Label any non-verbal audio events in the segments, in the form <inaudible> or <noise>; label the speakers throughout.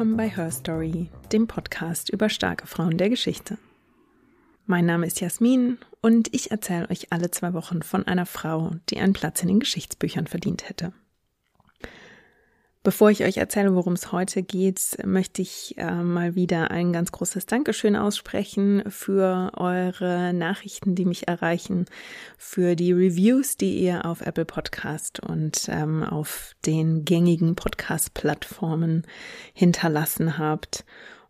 Speaker 1: willkommen bei Her Story, dem Podcast über starke Frauen der Geschichte. Mein Name ist Jasmin und ich erzähle euch alle zwei Wochen von einer Frau, die einen Platz in den Geschichtsbüchern verdient hätte. Bevor ich euch erzähle, worum es heute geht, möchte ich äh, mal wieder ein ganz großes Dankeschön aussprechen für eure Nachrichten, die mich erreichen, für die Reviews, die ihr auf Apple Podcast und ähm, auf den gängigen Podcast-Plattformen hinterlassen habt.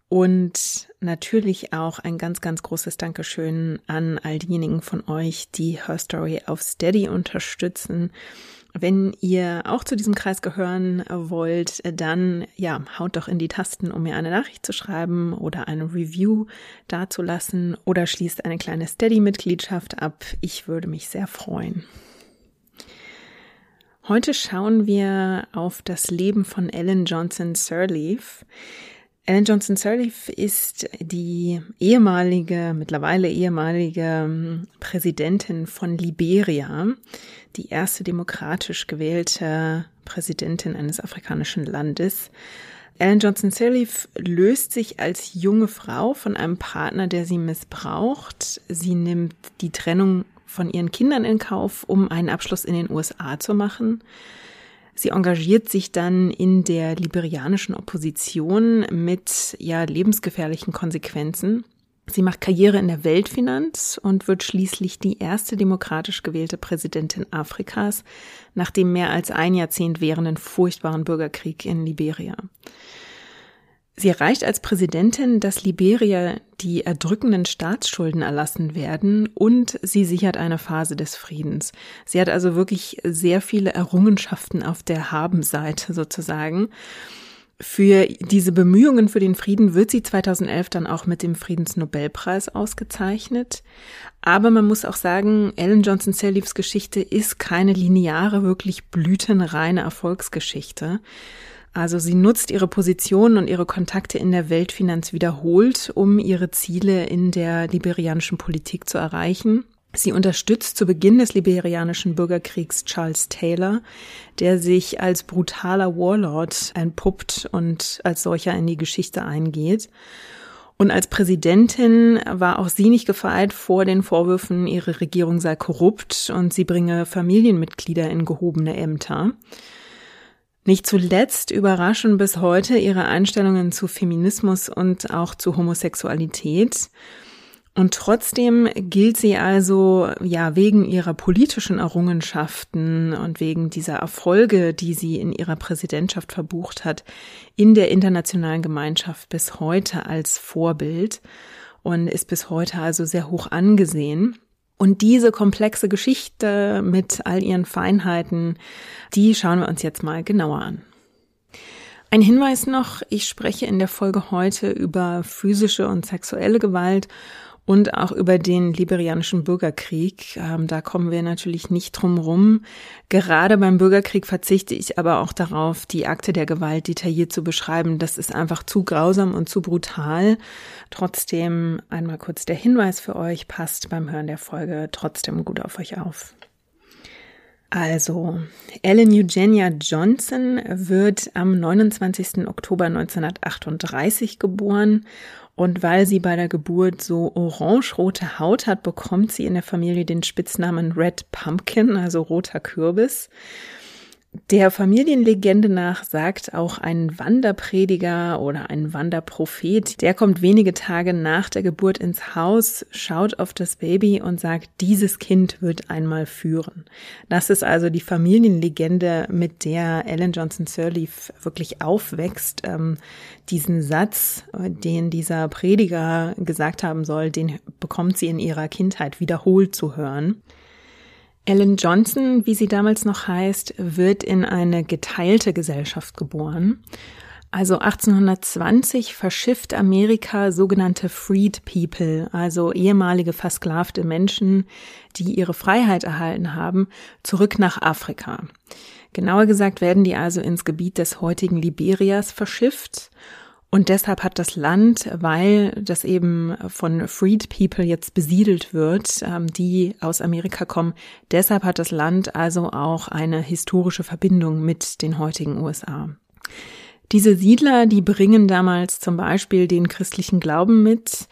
Speaker 1: Und natürlich auch ein ganz, ganz großes Dankeschön an all diejenigen von euch, die Her Story auf Steady unterstützen wenn ihr auch zu diesem Kreis gehören wollt, dann ja, haut doch in die Tasten, um mir eine Nachricht zu schreiben oder eine Review dazulassen oder schließt eine kleine Steady-Mitgliedschaft ab. Ich würde mich sehr freuen. Heute schauen wir auf das Leben von Ellen Johnson Sirleaf. Ellen Johnson Sirleaf ist die ehemalige, mittlerweile ehemalige ähm, Präsidentin von Liberia, die erste demokratisch gewählte Präsidentin eines afrikanischen Landes. Ellen Johnson Sirleaf löst sich als junge Frau von einem Partner, der sie missbraucht. Sie nimmt die Trennung von ihren Kindern in Kauf, um einen Abschluss in den USA zu machen. Sie engagiert sich dann in der liberianischen Opposition mit ja lebensgefährlichen Konsequenzen. Sie macht Karriere in der Weltfinanz und wird schließlich die erste demokratisch gewählte Präsidentin Afrikas nach dem mehr als ein Jahrzehnt währenden furchtbaren Bürgerkrieg in Liberia. Sie erreicht als Präsidentin, dass Liberia die erdrückenden Staatsschulden erlassen werden und sie sichert eine Phase des Friedens. Sie hat also wirklich sehr viele Errungenschaften auf der Habenseite sozusagen. Für diese Bemühungen für den Frieden wird sie 2011 dann auch mit dem Friedensnobelpreis ausgezeichnet. Aber man muss auch sagen, Ellen Johnson Sirleafs Geschichte ist keine lineare, wirklich blütenreine Erfolgsgeschichte. Also sie nutzt ihre Position und ihre Kontakte in der Weltfinanz wiederholt, um ihre Ziele in der liberianischen Politik zu erreichen. Sie unterstützt zu Beginn des liberianischen Bürgerkriegs Charles Taylor, der sich als brutaler Warlord entpuppt und als solcher in die Geschichte eingeht. Und als Präsidentin war auch sie nicht gefeit vor den Vorwürfen, ihre Regierung sei korrupt und sie bringe Familienmitglieder in gehobene Ämter. Nicht zuletzt überraschen bis heute ihre Einstellungen zu Feminismus und auch zu Homosexualität. Und trotzdem gilt sie also ja wegen ihrer politischen Errungenschaften und wegen dieser Erfolge, die sie in ihrer Präsidentschaft verbucht hat, in der internationalen Gemeinschaft bis heute als Vorbild und ist bis heute also sehr hoch angesehen. Und diese komplexe Geschichte mit all ihren Feinheiten, die schauen wir uns jetzt mal genauer an. Ein Hinweis noch, ich spreche in der Folge heute über physische und sexuelle Gewalt und auch über den liberianischen Bürgerkrieg. Ähm, da kommen wir natürlich nicht drum rum. Gerade beim Bürgerkrieg verzichte ich aber auch darauf, die Akte der Gewalt detailliert zu beschreiben. Das ist einfach zu grausam und zu brutal. Trotzdem einmal kurz der Hinweis für euch, passt beim Hören der Folge trotzdem gut auf euch auf. Also, Ellen Eugenia Johnson wird am 29. Oktober 1938 geboren und weil sie bei der Geburt so orange-rote Haut hat, bekommt sie in der Familie den Spitznamen Red Pumpkin, also roter Kürbis. Der Familienlegende nach sagt auch ein Wanderprediger oder ein Wanderprophet, der kommt wenige Tage nach der Geburt ins Haus, schaut auf das Baby und sagt, dieses Kind wird einmal führen. Das ist also die Familienlegende, mit der Ellen Johnson Sirleaf wirklich aufwächst. Ähm, diesen Satz, den dieser Prediger gesagt haben soll, den bekommt sie in ihrer Kindheit wiederholt zu hören. Ellen Johnson, wie sie damals noch heißt, wird in eine geteilte Gesellschaft geboren. Also 1820 verschifft Amerika sogenannte Freed People, also ehemalige versklavte Menschen, die ihre Freiheit erhalten haben, zurück nach Afrika. Genauer gesagt werden die also ins Gebiet des heutigen Liberias verschifft und deshalb hat das Land, weil das eben von Freed People jetzt besiedelt wird, ähm, die aus Amerika kommen, deshalb hat das Land also auch eine historische Verbindung mit den heutigen USA. Diese Siedler, die bringen damals zum Beispiel den christlichen Glauben mit,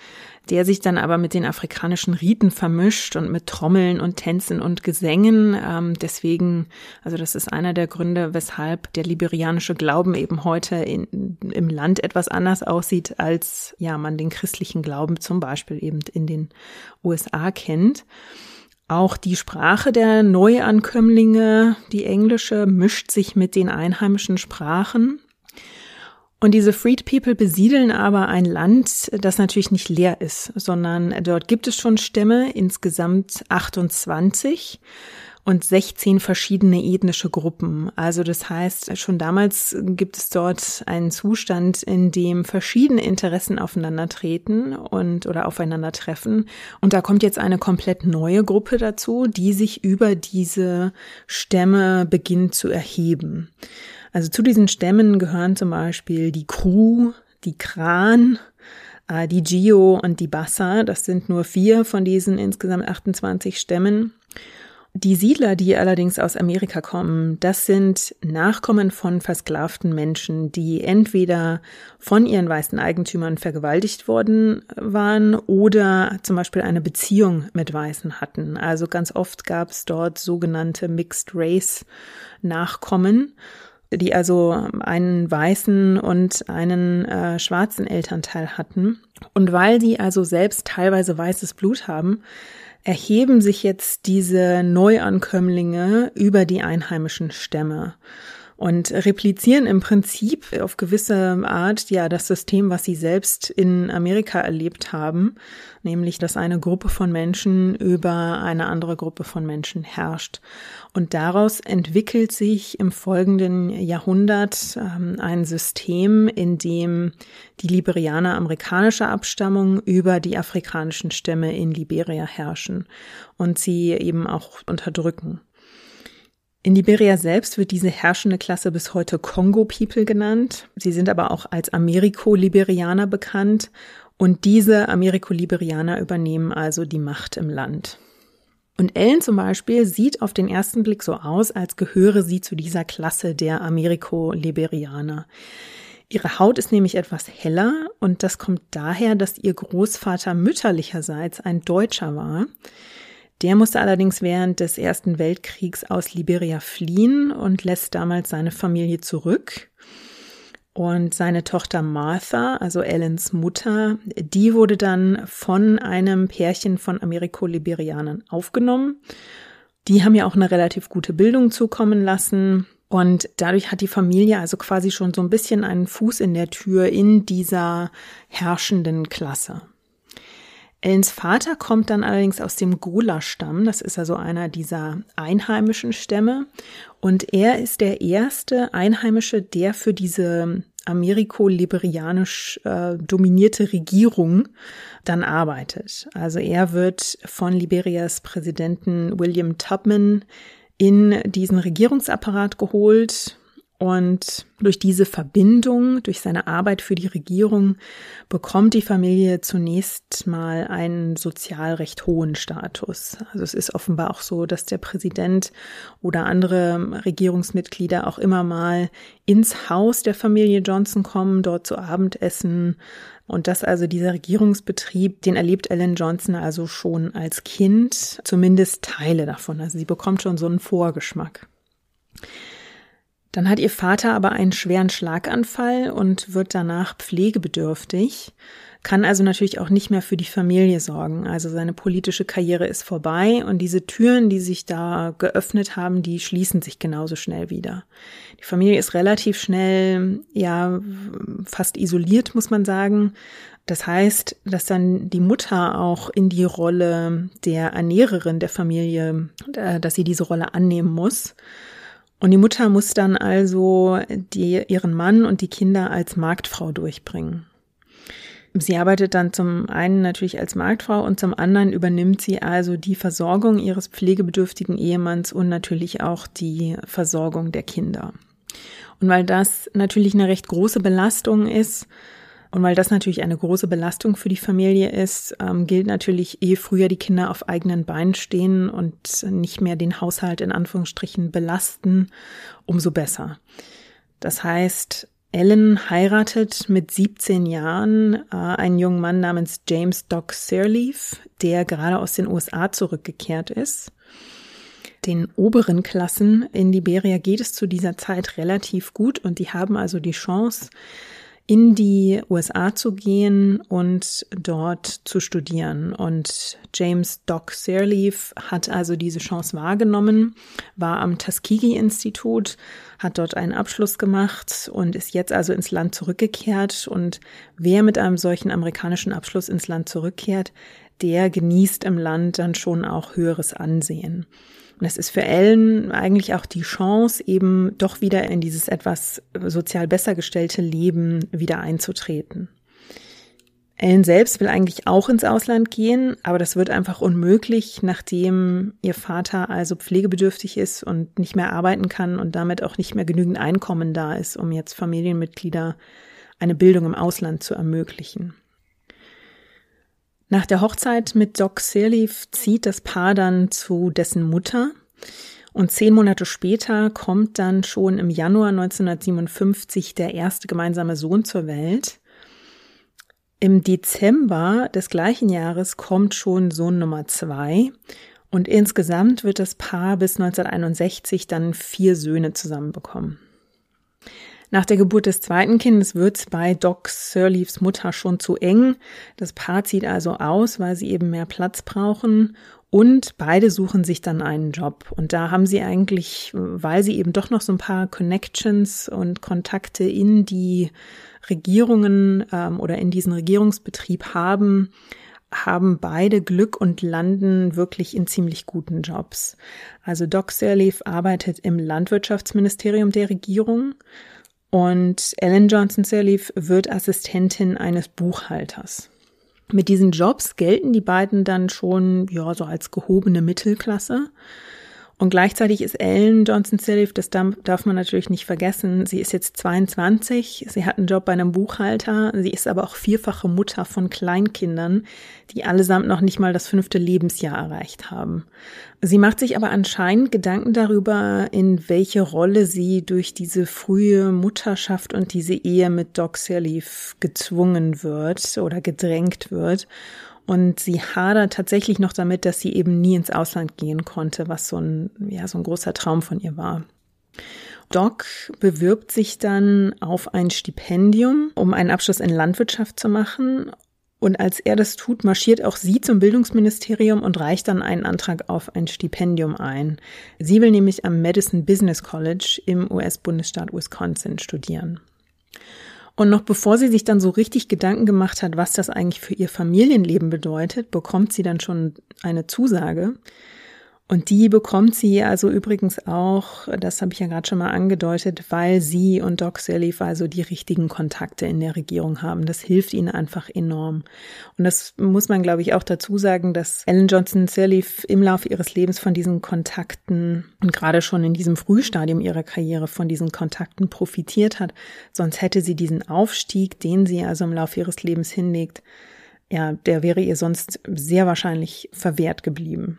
Speaker 1: der sich dann aber mit den afrikanischen Riten vermischt und mit Trommeln und Tänzen und Gesängen. Ähm, deswegen, also das ist einer der Gründe, weshalb der liberianische Glauben eben heute in, im Land etwas anders aussieht, als ja man den christlichen Glauben zum Beispiel eben in den USA kennt. Auch die Sprache der Neuankömmlinge, die englische, mischt sich mit den einheimischen Sprachen. Und diese Freed People besiedeln aber ein Land, das natürlich nicht leer ist, sondern dort gibt es schon Stämme, insgesamt 28 und 16 verschiedene ethnische Gruppen. Also das heißt, schon damals gibt es dort einen Zustand, in dem verschiedene Interessen aufeinandertreten und oder aufeinandertreffen. Und da kommt jetzt eine komplett neue Gruppe dazu, die sich über diese Stämme beginnt zu erheben. Also zu diesen Stämmen gehören zum Beispiel die Kru, die Kran, äh, die Gio und die Bassa. Das sind nur vier von diesen insgesamt 28 Stämmen. Die Siedler, die allerdings aus Amerika kommen, das sind Nachkommen von versklavten Menschen, die entweder von ihren weißen Eigentümern vergewaltigt worden waren oder zum Beispiel eine Beziehung mit Weißen hatten. Also ganz oft gab es dort sogenannte Mixed Race Nachkommen die also einen weißen und einen äh, schwarzen Elternteil hatten. Und weil sie also selbst teilweise weißes Blut haben, erheben sich jetzt diese Neuankömmlinge über die einheimischen Stämme und replizieren im Prinzip auf gewisse Art ja das System, was sie selbst in Amerika erlebt haben, nämlich dass eine Gruppe von Menschen über eine andere Gruppe von Menschen herrscht. Und daraus entwickelt sich im folgenden Jahrhundert ähm, ein System, in dem die Liberianer amerikanischer Abstammung über die afrikanischen Stämme in Liberia herrschen und sie eben auch unterdrücken. In Liberia selbst wird diese herrschende Klasse bis heute Congo People genannt. Sie sind aber auch als Ameriko-Liberianer bekannt und diese Ameriko-Liberianer übernehmen also die Macht im Land. Und Ellen zum Beispiel sieht auf den ersten Blick so aus, als gehöre sie zu dieser Klasse der Ameriko-Liberianer. Ihre Haut ist nämlich etwas heller und das kommt daher, dass ihr Großvater mütterlicherseits ein Deutscher war. Der musste allerdings während des Ersten Weltkriegs aus Liberia fliehen und lässt damals seine Familie zurück. Und seine Tochter Martha, also Ellens Mutter, die wurde dann von einem Pärchen von Ameriko-Liberianern aufgenommen. Die haben ja auch eine relativ gute Bildung zukommen lassen. Und dadurch hat die Familie also quasi schon so ein bisschen einen Fuß in der Tür in dieser herrschenden Klasse. Ellens Vater kommt dann allerdings aus dem Gola-Stamm. Das ist also einer dieser einheimischen Stämme. Und er ist der erste Einheimische, der für diese ameriko-liberianisch äh, dominierte Regierung dann arbeitet. Also er wird von Liberias Präsidenten William Tubman in diesen Regierungsapparat geholt und durch diese Verbindung, durch seine Arbeit für die Regierung, bekommt die Familie zunächst mal einen sozial recht hohen Status. Also es ist offenbar auch so, dass der Präsident oder andere Regierungsmitglieder auch immer mal ins Haus der Familie Johnson kommen, dort zu Abendessen. Und das also dieser Regierungsbetrieb, den erlebt Ellen Johnson also schon als Kind, zumindest Teile davon. Also sie bekommt schon so einen Vorgeschmack. Dann hat ihr Vater aber einen schweren Schlaganfall und wird danach pflegebedürftig, kann also natürlich auch nicht mehr für die Familie sorgen. Also seine politische Karriere ist vorbei und diese Türen, die sich da geöffnet haben, die schließen sich genauso schnell wieder. Die Familie ist relativ schnell, ja, fast isoliert, muss man sagen. Das heißt, dass dann die Mutter auch in die Rolle der Ernährerin der Familie, äh, dass sie diese Rolle annehmen muss. Und die Mutter muss dann also die, ihren Mann und die Kinder als Marktfrau durchbringen. Sie arbeitet dann zum einen natürlich als Marktfrau und zum anderen übernimmt sie also die Versorgung ihres pflegebedürftigen Ehemanns und natürlich auch die Versorgung der Kinder. Und weil das natürlich eine recht große Belastung ist, und weil das natürlich eine große Belastung für die Familie ist, ähm, gilt natürlich, ehe früher die Kinder auf eigenen Beinen stehen und nicht mehr den Haushalt in Anführungsstrichen belasten, umso besser. Das heißt, Ellen heiratet mit 17 Jahren äh, einen jungen Mann namens James Doc Sirleaf, der gerade aus den USA zurückgekehrt ist. Den oberen Klassen in Liberia geht es zu dieser Zeit relativ gut und die haben also die Chance, in die USA zu gehen und dort zu studieren. Und James Doc Sirleaf hat also diese Chance wahrgenommen, war am Tuskegee-Institut, hat dort einen Abschluss gemacht und ist jetzt also ins Land zurückgekehrt. Und wer mit einem solchen amerikanischen Abschluss ins Land zurückkehrt, der genießt im Land dann schon auch höheres Ansehen. Und es ist für Ellen eigentlich auch die Chance, eben doch wieder in dieses etwas sozial besser gestellte Leben wieder einzutreten. Ellen selbst will eigentlich auch ins Ausland gehen, aber das wird einfach unmöglich, nachdem ihr Vater also pflegebedürftig ist und nicht mehr arbeiten kann und damit auch nicht mehr genügend Einkommen da ist, um jetzt Familienmitglieder eine Bildung im Ausland zu ermöglichen. Nach der Hochzeit mit Doc Sirleaf zieht das Paar dann zu dessen Mutter. Und zehn Monate später kommt dann schon im Januar 1957 der erste gemeinsame Sohn zur Welt. Im Dezember des gleichen Jahres kommt schon Sohn Nummer zwei. Und insgesamt wird das Paar bis 1961 dann vier Söhne zusammenbekommen. Nach der Geburt des zweiten Kindes wird's bei Doc Sirleafs Mutter schon zu eng. Das Paar zieht also aus, weil sie eben mehr Platz brauchen. Und beide suchen sich dann einen Job. Und da haben sie eigentlich, weil sie eben doch noch so ein paar Connections und Kontakte in die Regierungen ähm, oder in diesen Regierungsbetrieb haben, haben beide Glück und landen wirklich in ziemlich guten Jobs. Also Doc Sirleaf arbeitet im Landwirtschaftsministerium der Regierung und Ellen Johnson Sirleaf wird Assistentin eines Buchhalters. Mit diesen Jobs gelten die beiden dann schon, ja, so als gehobene Mittelklasse. Und gleichzeitig ist Ellen Johnson Sirleaf, das darf man natürlich nicht vergessen, sie ist jetzt 22, sie hat einen Job bei einem Buchhalter, sie ist aber auch vierfache Mutter von Kleinkindern, die allesamt noch nicht mal das fünfte Lebensjahr erreicht haben. Sie macht sich aber anscheinend Gedanken darüber, in welche Rolle sie durch diese frühe Mutterschaft und diese Ehe mit Doc Sirleaf gezwungen wird oder gedrängt wird und sie hadert tatsächlich noch damit, dass sie eben nie ins Ausland gehen konnte, was so ein, ja, so ein großer Traum von ihr war. Doc bewirbt sich dann auf ein Stipendium, um einen Abschluss in Landwirtschaft zu machen. Und als er das tut, marschiert auch sie zum Bildungsministerium und reicht dann einen Antrag auf ein Stipendium ein. Sie will nämlich am Madison Business College im US-Bundesstaat Wisconsin studieren. Und noch bevor sie sich dann so richtig Gedanken gemacht hat, was das eigentlich für ihr Familienleben bedeutet, bekommt sie dann schon eine Zusage. Und die bekommt sie also übrigens auch, das habe ich ja gerade schon mal angedeutet, weil sie und Doc Sirleaf also die richtigen Kontakte in der Regierung haben. Das hilft ihnen einfach enorm. Und das muss man, glaube ich, auch dazu sagen, dass Ellen Johnson Sirleaf im Laufe ihres Lebens von diesen Kontakten und gerade schon in diesem Frühstadium ihrer Karriere von diesen Kontakten profitiert hat. Sonst hätte sie diesen Aufstieg, den sie also im Laufe ihres Lebens hinlegt, ja, der wäre ihr sonst sehr wahrscheinlich verwehrt geblieben.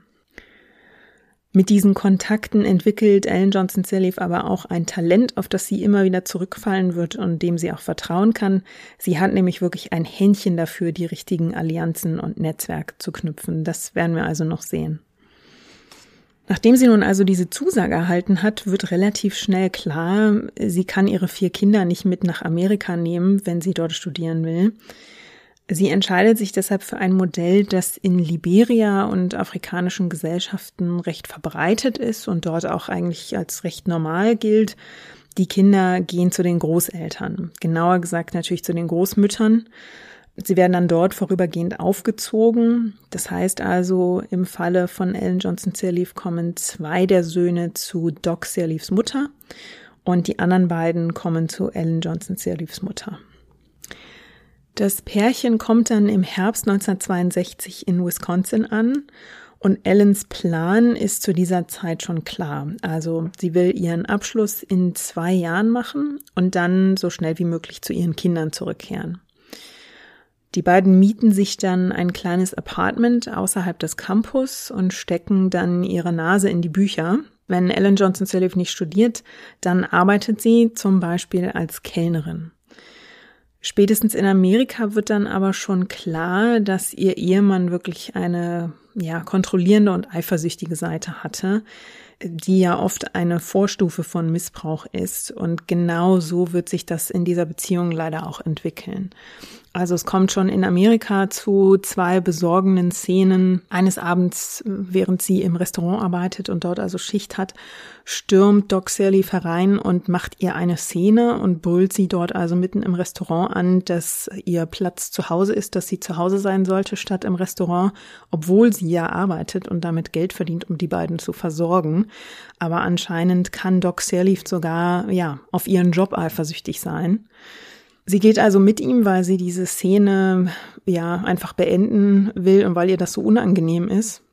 Speaker 1: Mit diesen Kontakten entwickelt Ellen Johnson Sirleaf aber auch ein Talent, auf das sie immer wieder zurückfallen wird und dem sie auch vertrauen kann. Sie hat nämlich wirklich ein Händchen dafür, die richtigen Allianzen und Netzwerke zu knüpfen. Das werden wir also noch sehen. Nachdem sie nun also diese Zusage erhalten hat, wird relativ schnell klar, sie kann ihre vier Kinder nicht mit nach Amerika nehmen, wenn sie dort studieren will. Sie entscheidet sich deshalb für ein Modell, das in Liberia und afrikanischen Gesellschaften recht verbreitet ist und dort auch eigentlich als recht normal gilt. Die Kinder gehen zu den Großeltern, genauer gesagt natürlich zu den Großmüttern. Sie werden dann dort vorübergehend aufgezogen. Das heißt also, im Falle von Ellen Johnson Sirleaf kommen zwei der Söhne zu Doc Sirleafs Mutter und die anderen beiden kommen zu Ellen Johnson Sirleafs Mutter. Das Pärchen kommt dann im Herbst 1962 in Wisconsin an und Ellens Plan ist zu dieser Zeit schon klar. Also sie will ihren Abschluss in zwei Jahren machen und dann so schnell wie möglich zu ihren Kindern zurückkehren. Die beiden mieten sich dann ein kleines Apartment außerhalb des Campus und stecken dann ihre Nase in die Bücher. Wenn Ellen Johnson Sirleaf nicht studiert, dann arbeitet sie zum Beispiel als Kellnerin. Spätestens in Amerika wird dann aber schon klar, dass ihr Ehemann wirklich eine ja, kontrollierende und eifersüchtige Seite hatte, die ja oft eine Vorstufe von Missbrauch ist. Und genau so wird sich das in dieser Beziehung leider auch entwickeln. Also es kommt schon in Amerika zu zwei besorgenden Szenen. Eines Abends, während sie im Restaurant arbeitet und dort also Schicht hat, stürmt Doc Sirleaf herein und macht ihr eine Szene und brüllt sie dort also mitten im Restaurant an, dass ihr Platz zu Hause ist, dass sie zu Hause sein sollte statt im Restaurant, obwohl sie ja arbeitet und damit Geld verdient, um die beiden zu versorgen. Aber anscheinend kann Doc Sirleaf sogar, ja, auf ihren Job eifersüchtig sein. Sie geht also mit ihm, weil sie diese Szene ja einfach beenden will und weil ihr das so unangenehm ist.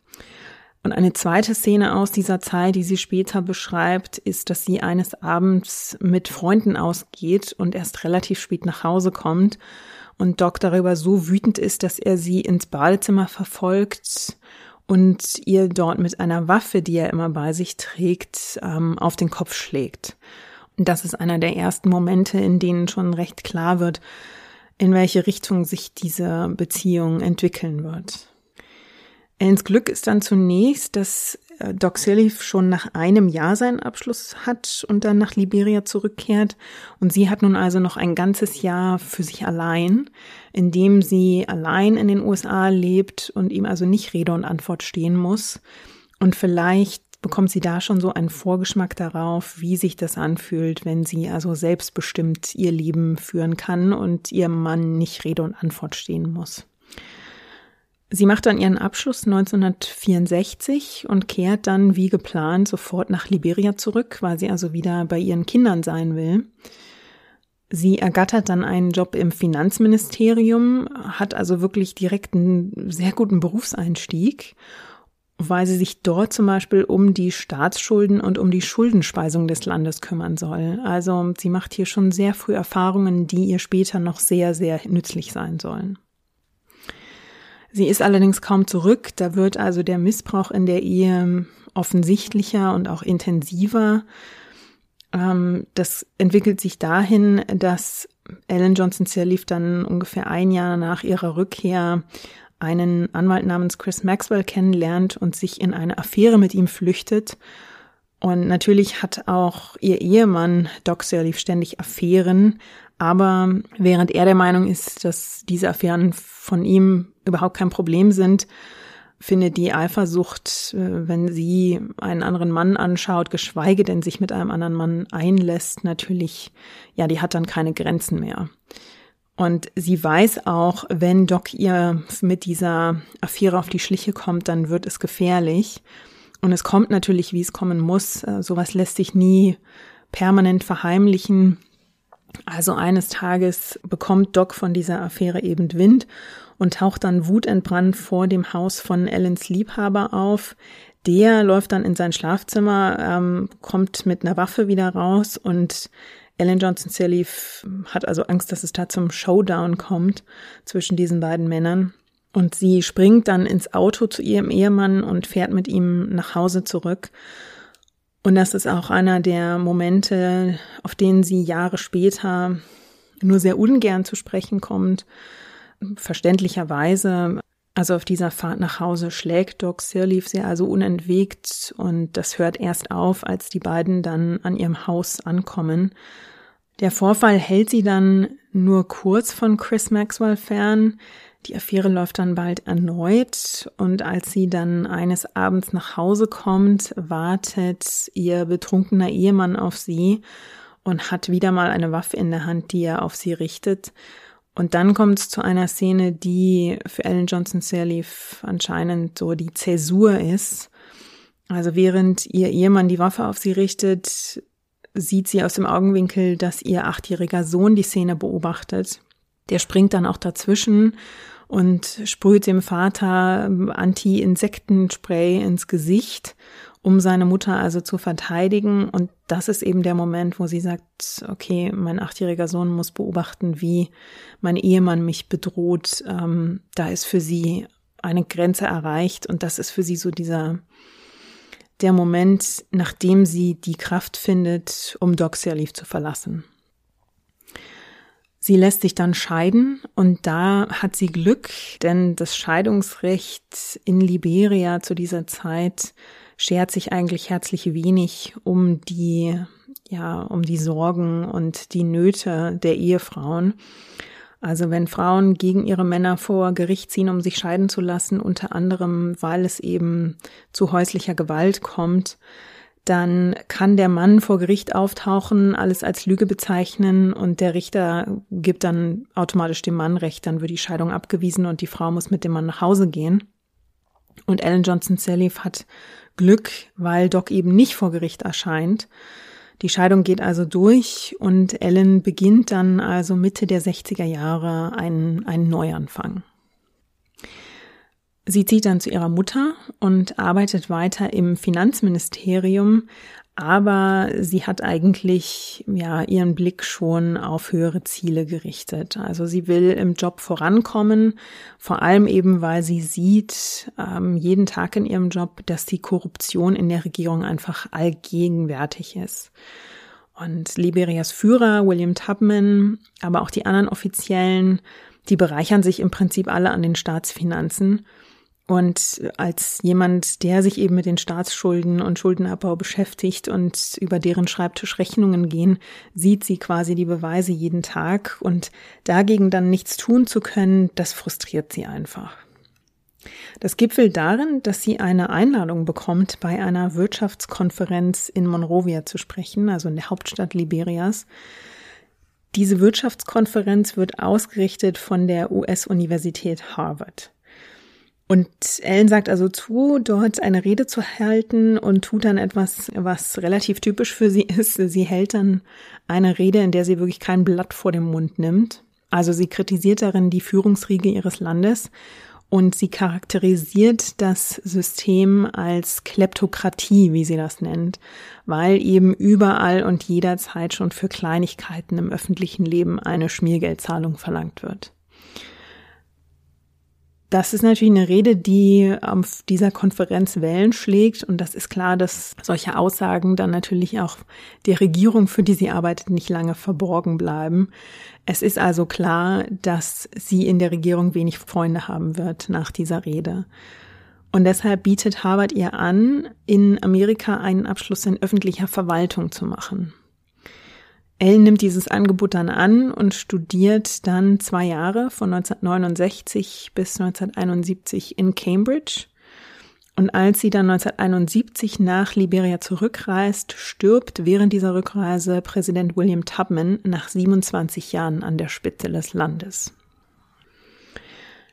Speaker 1: Und eine zweite Szene aus dieser Zeit, die sie später beschreibt, ist, dass sie eines Abends mit Freunden ausgeht und erst relativ spät nach Hause kommt und Doc darüber so wütend ist, dass er sie ins Badezimmer verfolgt und ihr dort mit einer Waffe, die er immer bei sich trägt, ähm, auf den Kopf schlägt. Das ist einer der ersten Momente, in denen schon recht klar wird, in welche Richtung sich diese Beziehung entwickeln wird. Ellens Glück ist dann zunächst, dass äh, Doc Sirleaf schon nach einem Jahr seinen Abschluss hat und dann nach Liberia zurückkehrt. Und sie hat nun also noch ein ganzes Jahr für sich allein, in dem sie allein in den USA lebt und ihm also nicht Rede und Antwort stehen muss. Und vielleicht bekommt sie da schon so einen Vorgeschmack darauf, wie sich das anfühlt, wenn sie also selbstbestimmt ihr Leben führen kann und ihrem Mann nicht Rede und Antwort stehen muss. Sie macht dann ihren Abschluss 1964 und kehrt dann wie geplant sofort nach Liberia zurück, weil sie also wieder bei ihren Kindern sein will. Sie ergattert dann einen Job im Finanzministerium, hat also wirklich direkt einen sehr guten Berufseinstieg weil sie sich dort zum Beispiel um die Staatsschulden und um die Schuldenspeisung des Landes kümmern soll. Also sie macht hier schon sehr früh Erfahrungen, die ihr später noch sehr, sehr nützlich sein sollen. Sie ist allerdings kaum zurück, da wird also der Missbrauch in der Ehe offensichtlicher und auch intensiver. Ähm, das entwickelt sich dahin, dass Ellen Johnson Sirleaf dann ungefähr ein Jahr nach ihrer Rückkehr einen Anwalt namens Chris Maxwell kennenlernt und sich in eine Affäre mit ihm flüchtet. Und natürlich hat auch ihr Ehemann Doc Sirleaf ständig Affären, aber während er der Meinung ist, dass diese Affären von ihm überhaupt kein Problem sind, findet die Eifersucht, äh, wenn sie einen anderen Mann anschaut, geschweige denn sich mit einem anderen Mann einlässt, natürlich, ja, die hat dann keine Grenzen mehr. Und sie weiß auch, wenn Doc ihr mit dieser Affäre auf die Schliche kommt, dann wird es gefährlich. Und es kommt natürlich, wie es kommen muss. Äh, sowas lässt sich nie permanent verheimlichen. Also eines Tages bekommt Doc von dieser Affäre eben Wind und taucht dann wutentbrannt vor dem Haus von Ellens Liebhaber auf. Der läuft dann in sein Schlafzimmer, ähm, kommt mit einer Waffe wieder raus und Ellen Johnson Sirleaf hat also Angst, dass es da zum Showdown kommt zwischen diesen beiden Männern. Und sie springt dann ins Auto zu ihrem Ehemann und fährt mit ihm nach Hause zurück. Und das ist auch einer der Momente, auf denen sie Jahre später nur sehr ungern zu sprechen kommt. Verständlicherweise also auf dieser Fahrt nach Hause schlägt Doc Sirleaf sie also unentwegt und das hört erst auf, als die beiden dann an ihrem Haus ankommen. Der Vorfall hält sie dann nur kurz von Chris Maxwell fern. Die Affäre läuft dann bald erneut und als sie dann eines Abends nach Hause kommt, wartet ihr betrunkener Ehemann auf sie und hat wieder mal eine Waffe in der Hand, die er auf sie richtet. Und dann kommt es zu einer Szene, die für Ellen Johnson Sirleaf anscheinend so die Zäsur ist. Also während ihr Ehemann die Waffe auf sie richtet, sieht sie aus dem Augenwinkel, dass ihr achtjähriger Sohn die Szene beobachtet. Der springt dann auch dazwischen und sprüht dem Vater Anti-Insektenspray ins Gesicht um seine Mutter also zu verteidigen. Und das ist eben der Moment, wo sie sagt, okay, mein achtjähriger Sohn muss beobachten, wie mein Ehemann mich bedroht. Ähm, da ist für sie eine Grenze erreicht und das ist für sie so dieser, der Moment, nachdem sie die Kraft findet, um Doc Sirleaf zu verlassen. Sie lässt sich dann scheiden und da hat sie Glück, denn das Scheidungsrecht in Liberia zu dieser Zeit schert sich eigentlich herzlich wenig um die, ja, um die Sorgen und die Nöte der Ehefrauen. Also wenn Frauen gegen ihre Männer vor Gericht ziehen, um sich scheiden zu lassen, unter anderem, weil es eben zu häuslicher Gewalt kommt, dann kann der Mann vor Gericht auftauchen, alles als Lüge bezeichnen und der Richter gibt dann automatisch dem Mann Recht, dann wird die Scheidung abgewiesen und die Frau muss mit dem Mann nach Hause gehen. Und Ellen Johnson Sirleaf hat Glück, weil Doc eben nicht vor Gericht erscheint. Die Scheidung geht also durch und Ellen beginnt dann also Mitte der 60er Jahre einen, einen Neuanfang. Sie zieht dann zu ihrer Mutter und arbeitet weiter im Finanzministerium, aber sie hat eigentlich ja ihren Blick schon auf höhere Ziele gerichtet. Also sie will im Job vorankommen, vor allem eben, weil sie sieht ähm, jeden Tag in ihrem Job, dass die Korruption in der Regierung einfach allgegenwärtig ist. Und Liberias Führer William Tubman, aber auch die anderen Offiziellen, die bereichern sich im Prinzip alle an den Staatsfinanzen. Und als jemand, der sich eben mit den Staatsschulden und Schuldenabbau beschäftigt und über deren Schreibtisch Rechnungen gehen, sieht sie quasi die Beweise jeden Tag und dagegen dann nichts tun zu können, das frustriert sie einfach. Das gipfelt darin, dass sie eine Einladung bekommt, bei einer Wirtschaftskonferenz in Monrovia zu sprechen, also in der Hauptstadt Liberias. Diese Wirtschaftskonferenz wird ausgerichtet von der US-Universität Harvard. Und Ellen sagt also zu, dort eine Rede zu halten und tut dann etwas, was relativ typisch für sie ist. Sie hält dann eine Rede, in der sie wirklich kein Blatt vor dem Mund nimmt. Also sie kritisiert darin die Führungsriege ihres Landes und sie charakterisiert das System als Kleptokratie, wie sie das nennt, weil eben überall und jederzeit schon für Kleinigkeiten im öffentlichen Leben eine Schmiergeldzahlung verlangt wird. Das ist natürlich eine Rede, die auf dieser Konferenz Wellen schlägt. Und das ist klar, dass solche Aussagen dann natürlich auch der Regierung, für die sie arbeitet, nicht lange verborgen bleiben. Es ist also klar, dass sie in der Regierung wenig Freunde haben wird nach dieser Rede. Und deshalb bietet Harvard ihr an, in Amerika einen Abschluss in öffentlicher Verwaltung zu machen. Elle nimmt dieses Angebot dann an und studiert dann zwei Jahre von 1969 bis 1971 in Cambridge. Und als sie dann 1971 nach Liberia zurückreist, stirbt während dieser Rückreise Präsident William Tubman nach 27 Jahren an der Spitze des Landes.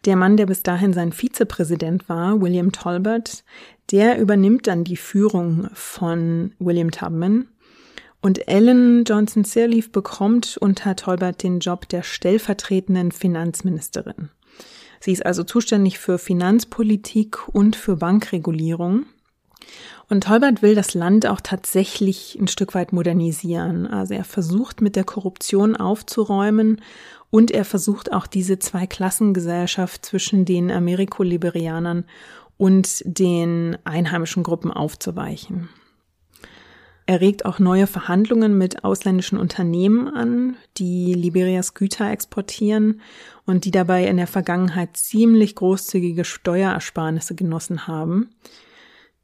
Speaker 1: Der Mann, der bis dahin sein Vizepräsident war, William Tolbert, der übernimmt dann die Führung von William Tubman und Ellen Johnson Sirleaf bekommt unter Tolbert den Job der stellvertretenden Finanzministerin. Sie ist also zuständig für Finanzpolitik und für Bankregulierung. Und Tolbert will das Land auch tatsächlich ein Stück weit modernisieren. Also er versucht mit der Korruption aufzuräumen und er versucht auch diese Zweiklassengesellschaft zwischen den Amerikoliberianern und den einheimischen Gruppen aufzuweichen. Er regt auch neue Verhandlungen mit ausländischen Unternehmen an, die Liberias Güter exportieren und die dabei in der Vergangenheit ziemlich großzügige Steuerersparnisse genossen haben.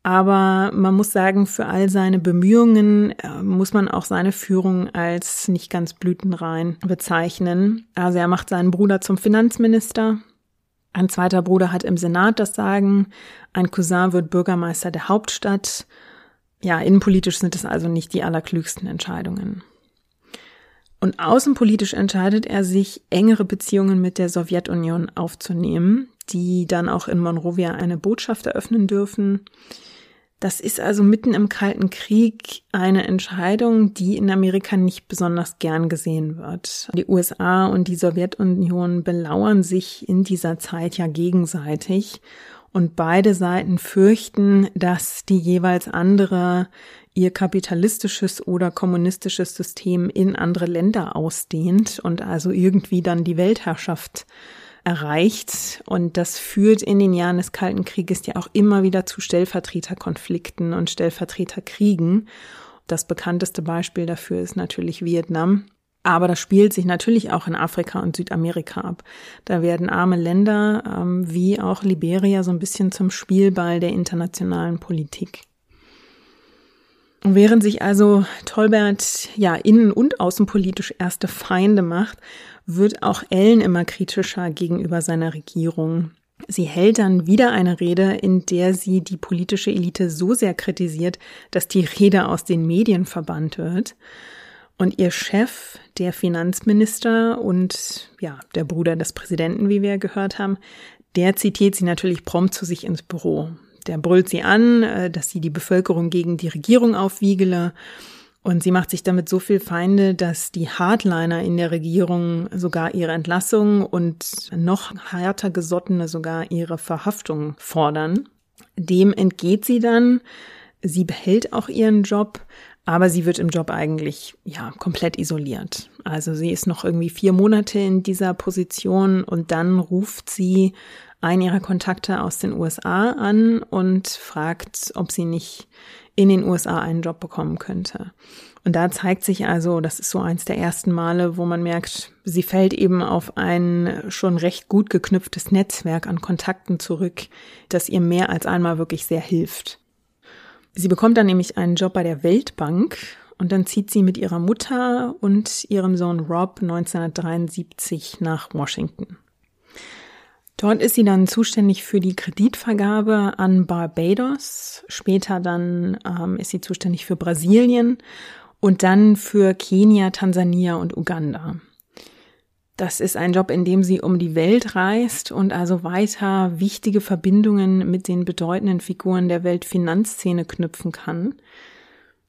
Speaker 1: Aber man muss sagen, für all seine Bemühungen äh, muss man auch seine Führung als nicht ganz blütenrein bezeichnen. Also er macht seinen Bruder zum Finanzminister. Ein zweiter Bruder hat im Senat das Sagen. Ein Cousin wird Bürgermeister der Hauptstadt. Ja, innenpolitisch sind es also nicht die allerklügsten Entscheidungen. Und außenpolitisch entscheidet er sich, engere Beziehungen mit der Sowjetunion aufzunehmen, die dann auch in Monrovia eine Botschaft eröffnen dürfen. Das ist also mitten im Kalten Krieg eine Entscheidung, die in Amerika nicht besonders gern gesehen wird. Die USA und die Sowjetunion belauern sich in dieser Zeit ja gegenseitig und beide Seiten fürchten, dass die jeweils andere ihr kapitalistisches oder kommunistisches System in andere Länder ausdehnt und also irgendwie dann die Weltherrschaft erreicht. Und das führt in den Jahren des Kalten Krieges ja auch immer wieder zu Stellvertreterkonflikten und Stellvertreterkriegen. Das bekannteste Beispiel dafür ist natürlich Vietnam. Aber das spielt sich natürlich auch in Afrika und Südamerika ab. Da werden arme Länder ähm, wie auch Liberia so ein bisschen zum Spielball der internationalen Politik. Und während sich also Tolbert ja innen- und außenpolitisch erste Feinde macht, wird auch Ellen immer kritischer gegenüber seiner Regierung. Sie hält dann wieder eine Rede, in der sie die politische Elite so sehr kritisiert, dass die Rede aus den Medien verbannt wird. Und ihr Chef, der Finanzminister und ja, der Bruder des Präsidenten, wie wir gehört haben, der zitiert sie natürlich prompt zu sich ins Büro. Der brüllt sie an, äh, dass sie die Bevölkerung gegen die Regierung aufwiegele. Und sie macht sich damit so viel Feinde, dass die Hardliner in der Regierung sogar ihre Entlassung und noch härter gesottene sogar ihre Verhaftung fordern. Dem entgeht sie dann. Sie behält auch ihren Job, aber sie wird im Job eigentlich, ja, komplett isoliert. Also sie ist noch irgendwie vier Monate in dieser Position und dann ruft sie einen ihrer Kontakte aus den USA an und fragt, ob sie nicht in den USA einen Job bekommen könnte. Und da zeigt sich also, das ist so eins der ersten Male, wo man merkt, sie fällt eben auf ein schon recht gut geknüpftes Netzwerk an Kontakten zurück, das ihr mehr als einmal wirklich sehr hilft. Sie bekommt dann nämlich einen Job bei der Weltbank und dann zieht sie mit ihrer Mutter und ihrem Sohn Rob 1973 nach Washington. Dort ist sie dann zuständig für die Kreditvergabe an Barbados. Später dann ähm, ist sie zuständig für Brasilien und dann für Kenia, Tansania und Uganda. Das ist ein Job, in dem sie um die Welt reist und also weiter wichtige Verbindungen mit den bedeutenden Figuren der Weltfinanzszene knüpfen kann.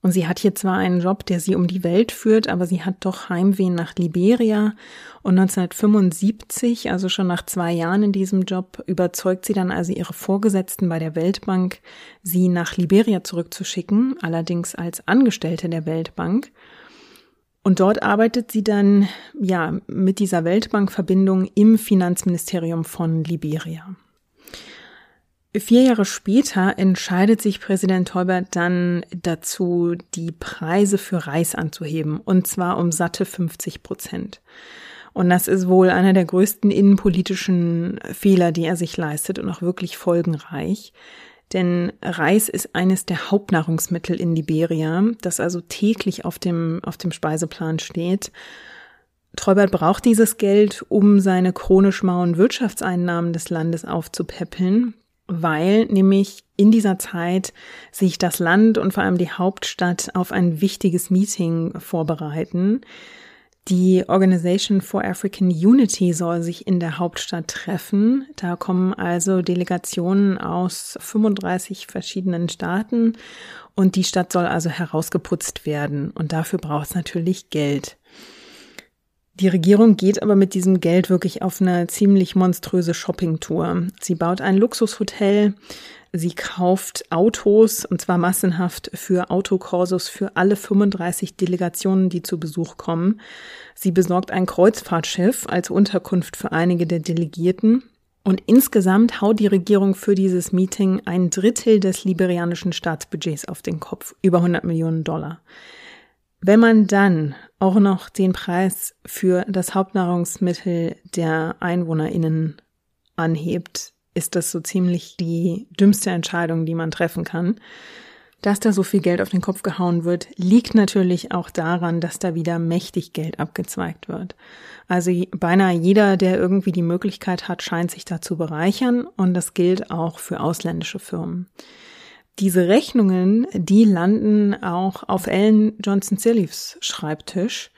Speaker 1: Und sie hat hier zwar einen Job, der sie um die Welt führt, aber sie hat doch Heimweh nach Liberia. Und 1975, also schon nach zwei Jahren in diesem Job, überzeugt sie dann also ihre Vorgesetzten bei der Weltbank, sie nach Liberia zurückzuschicken, allerdings als Angestellte der Weltbank. Und dort arbeitet sie dann ja mit dieser Weltbankverbindung im Finanzministerium von Liberia. Vier Jahre später entscheidet sich Präsident Tolbert dann dazu, die Preise für Reis anzuheben, und zwar um satte 50 Prozent. Und das ist wohl einer der größten innenpolitischen Fehler, die er sich leistet und auch wirklich folgenreich. Denn Reis ist eines der Hauptnahrungsmittel in Liberia, das also täglich auf dem, auf dem Speiseplan steht. Treubert braucht dieses Geld, um seine chronisch mauen Wirtschaftseinnahmen des Landes aufzupäppeln, weil nämlich in dieser Zeit sich das Land und vor allem die Hauptstadt auf ein wichtiges Meeting vorbereiten. Die Organization for African Unity soll sich in der Hauptstadt treffen. Da kommen also Delegationen aus 35 verschiedenen Staaten und die Stadt soll also herausgeputzt werden. Und dafür braucht es natürlich Geld. Die Regierung geht aber mit diesem Geld wirklich auf eine ziemlich monströse Shoppingtour. Sie baut ein Luxushotel, Sie kauft Autos, und zwar massenhaft für Autokorsos für alle 35 Delegationen, die zu Besuch kommen. Sie besorgt ein Kreuzfahrtschiff als Unterkunft für einige der Delegierten. Und insgesamt haut die Regierung für dieses Meeting ein Drittel des liberianischen Staatsbudgets auf den Kopf, über 100 Millionen Dollar. Wenn man dann auch noch den Preis für das Hauptnahrungsmittel der EinwohnerInnen anhebt, ist das so ziemlich die dümmste Entscheidung, die man treffen kann. Dass da so viel Geld auf den Kopf gehauen wird, liegt natürlich auch daran, dass da wieder mächtig Geld abgezweigt wird. Also beinahe jeder, der irgendwie die Möglichkeit hat, scheint sich da zu bereichern und das gilt auch für ausländische Firmen. Diese Rechnungen, die landen auch auf Ellen Johnson Sirleafs Schreibtisch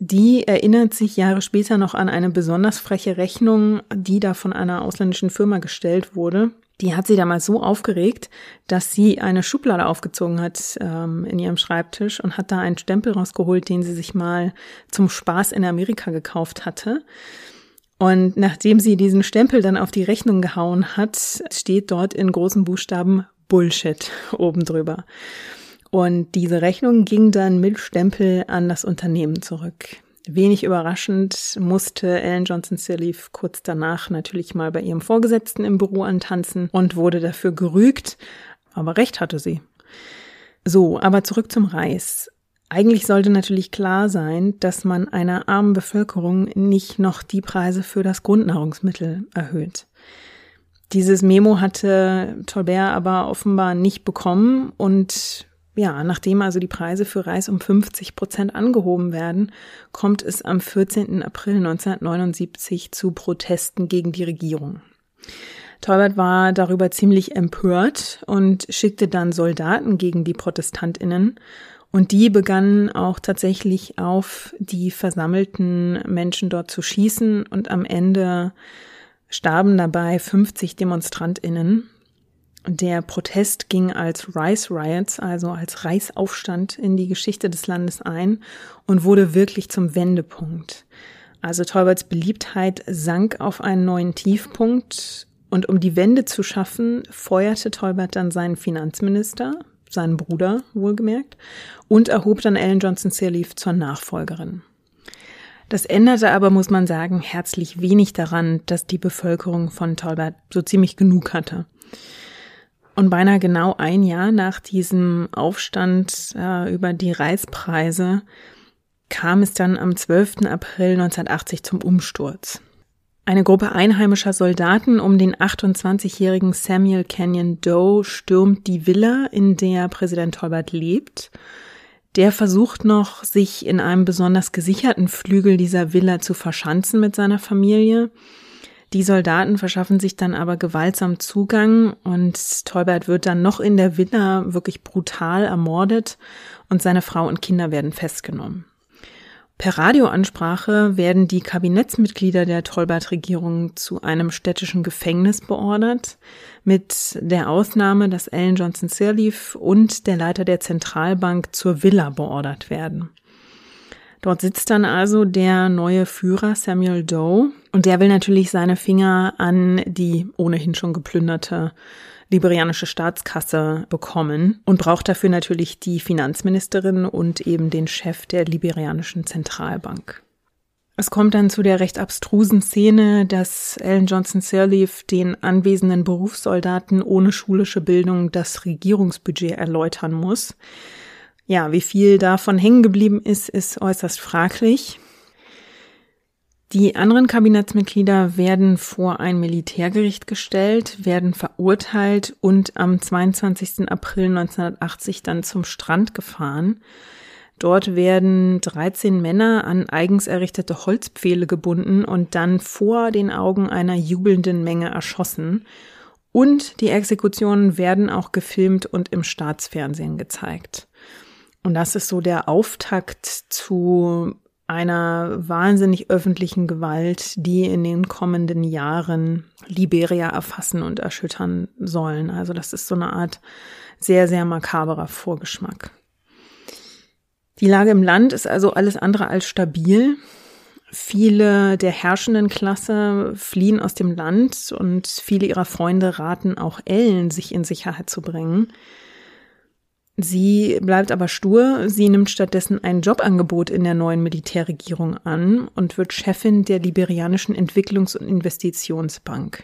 Speaker 1: die erinnert sich Jahre später noch an eine besonders freche Rechnung, die da von einer ausländischen Firma gestellt wurde. Die hat sie damals so aufgeregt, dass sie eine Schublade aufgezogen hat ähm, in ihrem Schreibtisch und hat da einen Stempel rausgeholt, den sie sich mal zum Spaß in Amerika gekauft hatte. Und nachdem sie diesen Stempel dann auf die Rechnung gehauen hat, steht dort in großen Buchstaben Bullshit <laughs> oben drüber. Und diese Rechnung ging dann mit Stempel an das Unternehmen zurück. Wenig überraschend musste Ellen Johnson Sirleaf kurz danach natürlich mal bei ihrem Vorgesetzten im Büro antanzen und wurde dafür gerügt, aber recht hatte sie. So, aber zurück zum Reis. Eigentlich sollte natürlich klar sein, dass man einer armen Bevölkerung nicht noch die Preise für das Grundnahrungsmittel erhöht. Dieses Memo hatte Tolbert aber offenbar nicht bekommen und ja, nachdem also die Preise für Reis um 50 Prozent angehoben werden, kommt es am 14. April 1979 zu Protesten gegen die Regierung. Tolbert war darüber ziemlich empört und schickte dann Soldaten gegen die Protestantinnen und die begannen auch tatsächlich auf die versammelten Menschen dort zu schießen und am Ende starben dabei 50 Demonstrantinnen der Protest ging als Rice Riots, also als Reisaufstand in die Geschichte des Landes ein und wurde wirklich zum Wendepunkt. Also Tolberts Beliebtheit sank auf einen neuen Tiefpunkt und um die Wende zu schaffen, feuerte Tolbert dann seinen Finanzminister, seinen Bruder wohlgemerkt, und erhob dann Ellen Johnson Sirleaf zur Nachfolgerin. Das änderte aber, muss man sagen, herzlich wenig daran, dass die Bevölkerung von Tolbert so ziemlich genug hatte. Und beinahe genau ein Jahr nach diesem Aufstand äh, über die Reispreise kam es dann am 12. April 1980 zum Umsturz. Eine Gruppe einheimischer Soldaten um den 28-jährigen Samuel Canyon Doe stürmt die Villa, in der Präsident Tolbert lebt. Der versucht noch, sich in einem besonders gesicherten Flügel dieser Villa zu verschanzen mit seiner Familie. Die Soldaten verschaffen sich dann aber gewaltsam Zugang und Tolbert wird dann noch in der Villa wirklich brutal ermordet und seine Frau und Kinder werden festgenommen. Per Radioansprache werden die Kabinettsmitglieder der Tolbert-Regierung zu einem städtischen Gefängnis beordert, mit der Ausnahme, dass Ellen Johnson Sirleaf und der Leiter der Zentralbank zur Villa beordert werden. Dort sitzt dann also der neue Führer Samuel Doe und der will natürlich seine Finger an die ohnehin schon geplünderte liberianische Staatskasse bekommen und braucht dafür natürlich die Finanzministerin und eben den Chef der liberianischen Zentralbank. Es kommt dann zu der recht abstrusen Szene, dass Ellen Johnson Sirleaf den anwesenden Berufssoldaten ohne schulische Bildung das Regierungsbudget erläutern muss. Ja, wie viel davon hängen geblieben ist, ist äußerst fraglich. Die anderen Kabinettsmitglieder werden vor ein Militärgericht gestellt, werden verurteilt und am 22. April 1980 dann zum Strand gefahren. Dort werden 13 Männer an eigens errichtete Holzpfähle gebunden und dann vor den Augen einer jubelnden Menge erschossen. Und die Exekutionen werden auch gefilmt und im Staatsfernsehen gezeigt. Und das ist so der Auftakt zu einer wahnsinnig öffentlichen Gewalt, die in den kommenden Jahren Liberia erfassen und erschüttern sollen. Also das ist so eine Art sehr, sehr makaberer Vorgeschmack. Die Lage im Land ist also alles andere als stabil. Viele der herrschenden Klasse fliehen aus dem Land und viele ihrer Freunde raten auch Ellen, sich in Sicherheit zu bringen. Sie bleibt aber stur. Sie nimmt stattdessen ein Jobangebot in der neuen Militärregierung an und wird Chefin der Liberianischen Entwicklungs- und Investitionsbank.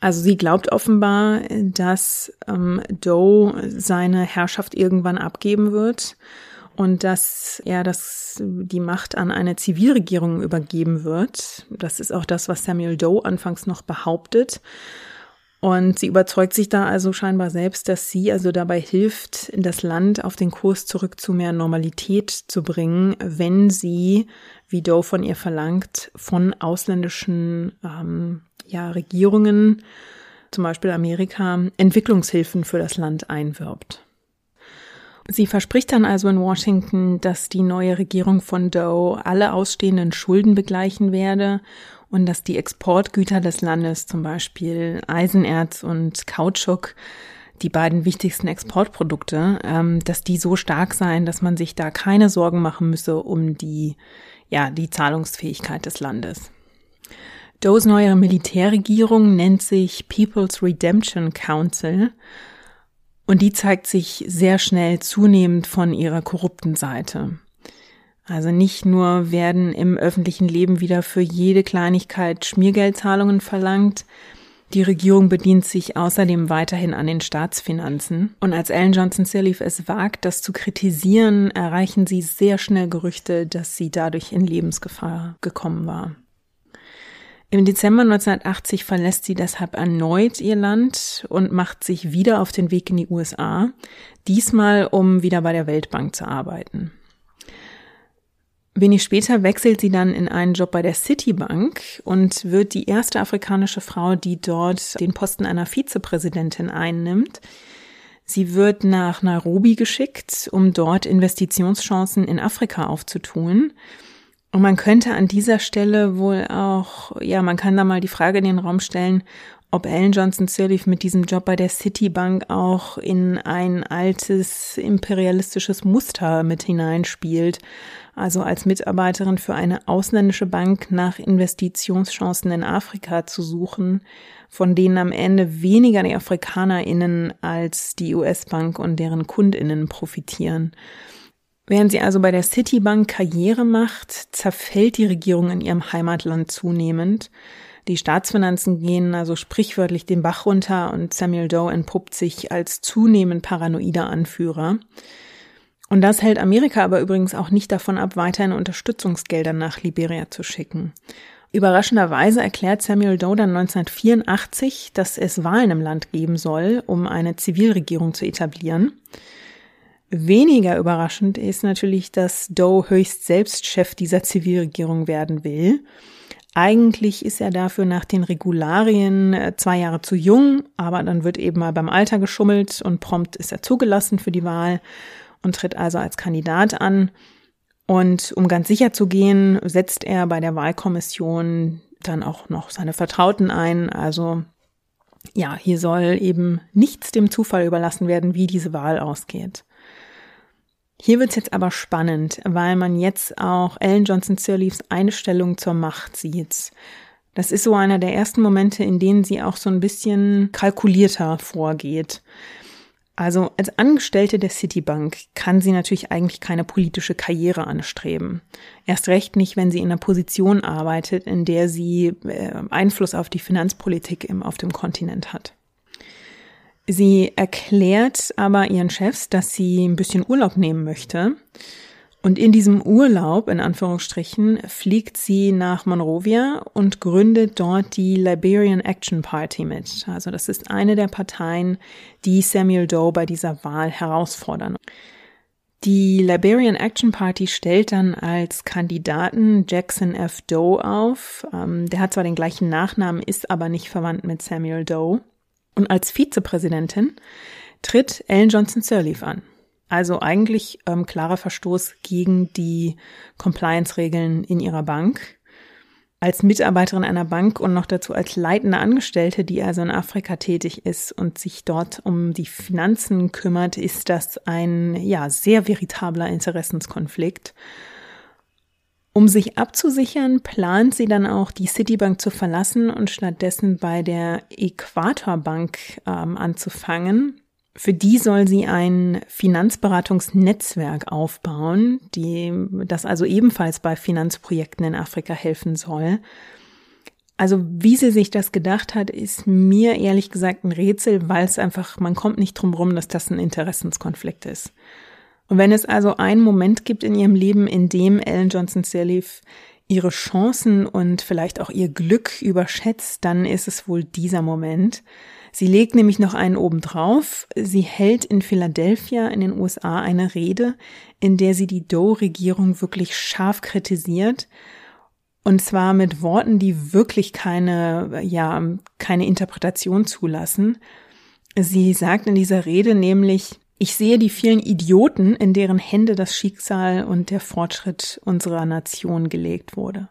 Speaker 1: Also sie glaubt offenbar, dass ähm, Doe seine Herrschaft irgendwann abgeben wird und dass er das, die Macht an eine Zivilregierung übergeben wird. Das ist auch das, was Samuel Doe anfangs noch behauptet. Und sie überzeugt sich da also scheinbar selbst, dass sie also dabei hilft, das Land auf den Kurs zurück zu mehr Normalität zu bringen, wenn sie, wie Doe von ihr verlangt, von ausländischen ähm, ja, Regierungen, zum Beispiel Amerika, Entwicklungshilfen für das Land einwirbt. Sie verspricht dann also in Washington, dass die neue Regierung von Doe alle ausstehenden Schulden begleichen werde und dass die Exportgüter des Landes, zum Beispiel Eisenerz und Kautschuk, die beiden wichtigsten Exportprodukte, ähm, dass die so stark seien, dass man sich da keine Sorgen machen müsse um die, ja, die Zahlungsfähigkeit des Landes. Does neue Militärregierung nennt sich People's Redemption Council und die zeigt sich sehr schnell zunehmend von ihrer korrupten Seite. Also nicht nur werden im öffentlichen Leben wieder für jede Kleinigkeit Schmiergeldzahlungen verlangt, die Regierung bedient sich außerdem weiterhin an den Staatsfinanzen. Und als Ellen Johnson Sirleaf es wagt, das zu kritisieren, erreichen sie sehr schnell Gerüchte, dass sie dadurch in Lebensgefahr gekommen war. Im Dezember 1980 verlässt sie deshalb erneut ihr Land und macht sich wieder auf den Weg in die USA, diesmal um wieder bei der Weltbank zu arbeiten. Wenig später wechselt sie dann in einen Job bei der Citibank und wird die erste afrikanische Frau, die dort den Posten einer Vizepräsidentin einnimmt. Sie wird nach Nairobi geschickt, um dort Investitionschancen in Afrika aufzutun. Und man könnte an dieser Stelle wohl auch, ja, man kann da mal die Frage in den Raum stellen, ob Ellen Johnson Sirleaf mit diesem Job bei der Citibank auch in ein altes imperialistisches Muster mit hineinspielt. Also als Mitarbeiterin für eine ausländische Bank nach Investitionschancen in Afrika zu suchen, von denen am Ende weniger die AfrikanerInnen als die US-Bank und deren KundInnen profitieren. Während sie also bei der Citibank Karriere macht, zerfällt die Regierung in ihrem Heimatland zunehmend. Die Staatsfinanzen gehen also sprichwörtlich den Bach runter und Samuel Doe entpuppt sich als zunehmend paranoider Anführer. Und das hält Amerika aber übrigens auch nicht davon ab, weiterhin Unterstützungsgelder nach Liberia zu schicken. Überraschenderweise erklärt Samuel Doe dann 1984, dass es Wahlen im Land geben soll, um eine Zivilregierung zu etablieren. Weniger überraschend ist natürlich, dass Doe höchst selbst Chef dieser Zivilregierung werden will. Eigentlich ist er dafür nach den Regularien äh, zwei Jahre zu jung, aber dann wird eben mal beim Alter geschummelt und prompt ist er zugelassen für die Wahl und tritt also als Kandidat an. Und um ganz sicher zu gehen, setzt er bei der Wahlkommission dann auch noch seine Vertrauten ein. Also ja, hier soll eben nichts dem Zufall überlassen werden, wie diese Wahl ausgeht. Hier wird's jetzt aber spannend, weil man jetzt auch Ellen Johnson Sirleafs Einstellung zur Macht sieht. Das ist so einer der ersten Momente, in denen sie auch so ein bisschen kalkulierter vorgeht. Also als Angestellte der Citibank kann sie natürlich eigentlich keine politische Karriere anstreben. Erst recht nicht, wenn sie in einer Position arbeitet, in der sie äh, Einfluss auf die Finanzpolitik auf dem Kontinent hat. Sie erklärt aber ihren Chefs, dass sie ein bisschen Urlaub nehmen möchte. Und in diesem Urlaub, in Anführungsstrichen, fliegt sie nach Monrovia und gründet dort die Liberian Action Party mit. Also das ist eine der Parteien, die Samuel Doe bei dieser Wahl herausfordern. Die Liberian Action Party stellt dann als Kandidaten Jackson F. Doe auf. Ähm, der hat zwar den gleichen Nachnamen, ist aber nicht verwandt mit Samuel Doe. Und als Vizepräsidentin tritt Ellen Johnson Sirleaf an. Also eigentlich ähm, klarer Verstoß gegen die Compliance-Regeln in ihrer Bank. Als Mitarbeiterin einer Bank und noch dazu als leitende Angestellte, die also in Afrika tätig ist und sich dort um die Finanzen kümmert, ist das ein ja sehr veritabler Interessenskonflikt. Um sich abzusichern, plant sie dann auch, die Citibank zu verlassen und stattdessen bei der Äquatorbank ähm, anzufangen. Für die soll sie ein Finanzberatungsnetzwerk aufbauen, die, das also ebenfalls bei Finanzprojekten in Afrika helfen soll. Also wie sie sich das gedacht hat, ist mir ehrlich gesagt ein Rätsel, weil es einfach, man kommt nicht drum rum, dass das ein Interessenskonflikt ist. Und wenn es also einen Moment gibt in ihrem Leben, in dem Ellen Johnson Sirleaf ihre Chancen und vielleicht auch ihr Glück überschätzt, dann ist es wohl dieser Moment. Sie legt nämlich noch einen obendrauf. Sie hält in Philadelphia in den USA eine Rede, in der sie die Doe-Regierung wirklich scharf kritisiert. Und zwar mit Worten, die wirklich keine, ja, keine Interpretation zulassen. Sie sagt in dieser Rede nämlich, ich sehe die vielen Idioten, in deren Hände das Schicksal und der Fortschritt unserer Nation gelegt wurde.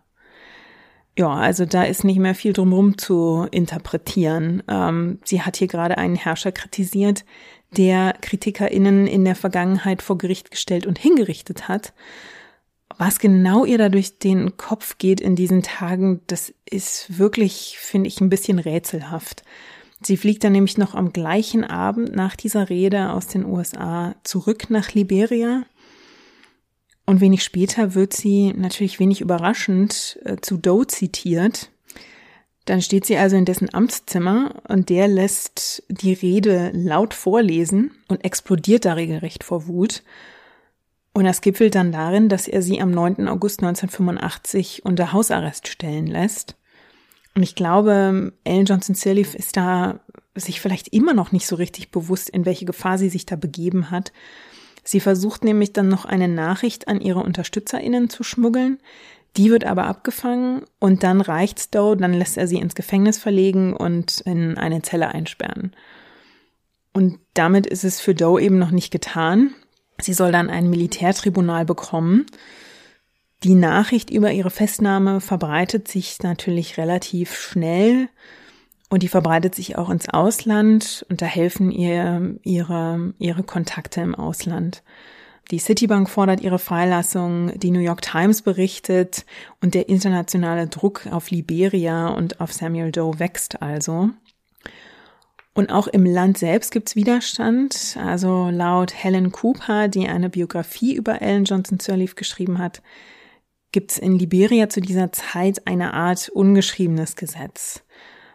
Speaker 1: Ja, also da ist nicht mehr viel drumherum zu interpretieren. Ähm, sie hat hier gerade einen Herrscher kritisiert, der KritikerInnen in der Vergangenheit vor Gericht gestellt und hingerichtet hat. Was genau ihr da durch den Kopf geht in diesen Tagen, das ist wirklich, finde ich, ein bisschen rätselhaft. Sie fliegt dann nämlich noch am gleichen Abend nach dieser Rede aus den USA zurück nach Liberia. Und wenig später wird sie natürlich wenig überraschend äh, zu Doe zitiert. Dann steht sie also in dessen Amtszimmer und der lässt die Rede laut vorlesen und explodiert da regelrecht vor Wut. Und das gipfelt dann darin, dass er sie am 9. August 1985 unter Hausarrest stellen lässt. Und ich glaube, Ellen Johnson Sirleaf ist da sich vielleicht immer noch nicht so richtig bewusst, in welche Gefahr sie sich da begeben hat. Sie versucht nämlich dann noch eine Nachricht an ihre UnterstützerInnen zu schmuggeln. Die wird aber abgefangen und dann reicht's Doe, dann lässt er sie ins Gefängnis verlegen und in eine Zelle einsperren. Und damit ist es für Doe eben noch nicht getan. Sie soll dann ein Militärtribunal bekommen. Die Nachricht über ihre Festnahme verbreitet sich natürlich relativ schnell. Und die verbreitet sich auch ins Ausland und da helfen ihr ihre, ihre Kontakte im Ausland. Die Citibank fordert ihre Freilassung, die New York Times berichtet und der internationale Druck auf Liberia und auf Samuel Doe wächst also. Und auch im Land selbst gibt's Widerstand. Also laut Helen Cooper, die eine Biografie über Ellen Johnson Sirleaf geschrieben hat, gibt's in Liberia zu dieser Zeit eine Art ungeschriebenes Gesetz.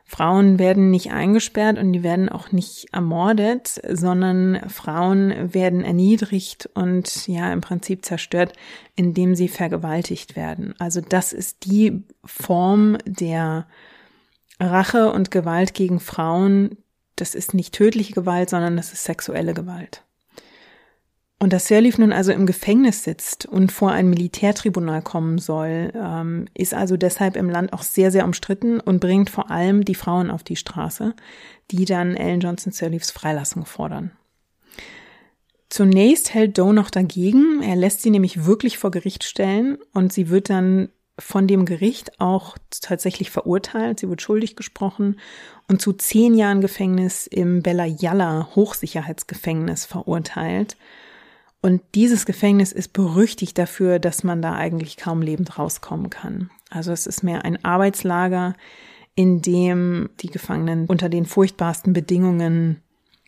Speaker 1: Frauen werden nicht eingesperrt und die werden auch nicht ermordet, sondern Frauen werden erniedrigt und ja im Prinzip zerstört, indem sie vergewaltigt werden. Also das ist die Form der Rache und Gewalt gegen Frauen. Das ist nicht tödliche Gewalt, sondern das ist sexuelle Gewalt. Und dass Sirleaf nun also im Gefängnis sitzt und vor ein Militärtribunal kommen soll, ähm, ist also deshalb im Land auch sehr, sehr umstritten und bringt vor allem die Frauen auf die Straße, die dann Ellen Johnson Sirleafs Freilassung fordern. Zunächst hält Doe noch dagegen. Er lässt sie nämlich wirklich vor Gericht stellen und sie wird dann von dem Gericht auch tatsächlich verurteilt. Sie wird schuldig gesprochen und zu zehn Jahren Gefängnis im Bella Yalla Hochsicherheitsgefängnis verurteilt. Und dieses Gefängnis ist berüchtigt dafür, dass man da eigentlich kaum lebend rauskommen kann. Also es ist mehr ein Arbeitslager, in dem die Gefangenen unter den furchtbarsten Bedingungen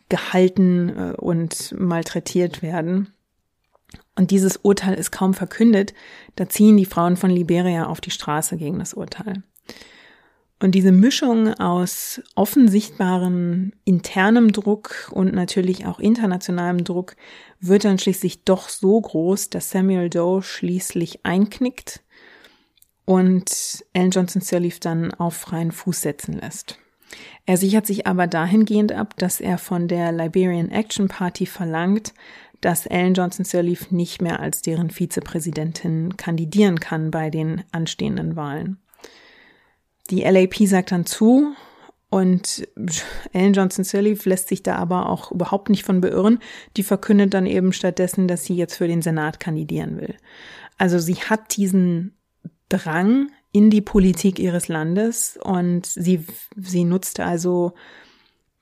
Speaker 1: gehalten äh, und malträtiert werden. Und dieses Urteil ist kaum verkündet, da ziehen die Frauen von Liberia auf die Straße gegen das Urteil. Und diese Mischung aus offensichtbarem internem Druck und natürlich auch internationalem Druck wird dann schließlich doch so groß, dass Samuel Doe schließlich einknickt und Ellen Johnson Sirleaf dann auf freien Fuß setzen lässt. Er sichert sich aber dahingehend ab, dass er von der Liberian Action Party verlangt, dass Ellen Johnson Sirleaf nicht mehr als deren Vizepräsidentin kandidieren kann bei den anstehenden Wahlen. Die LAP sagt dann zu und Ellen Johnson Sirleaf lässt sich da aber auch überhaupt nicht von beirren. Die verkündet dann eben stattdessen, dass sie jetzt für den Senat kandidieren will. Also sie hat diesen Drang in die Politik ihres Landes und sie, sie nutzt also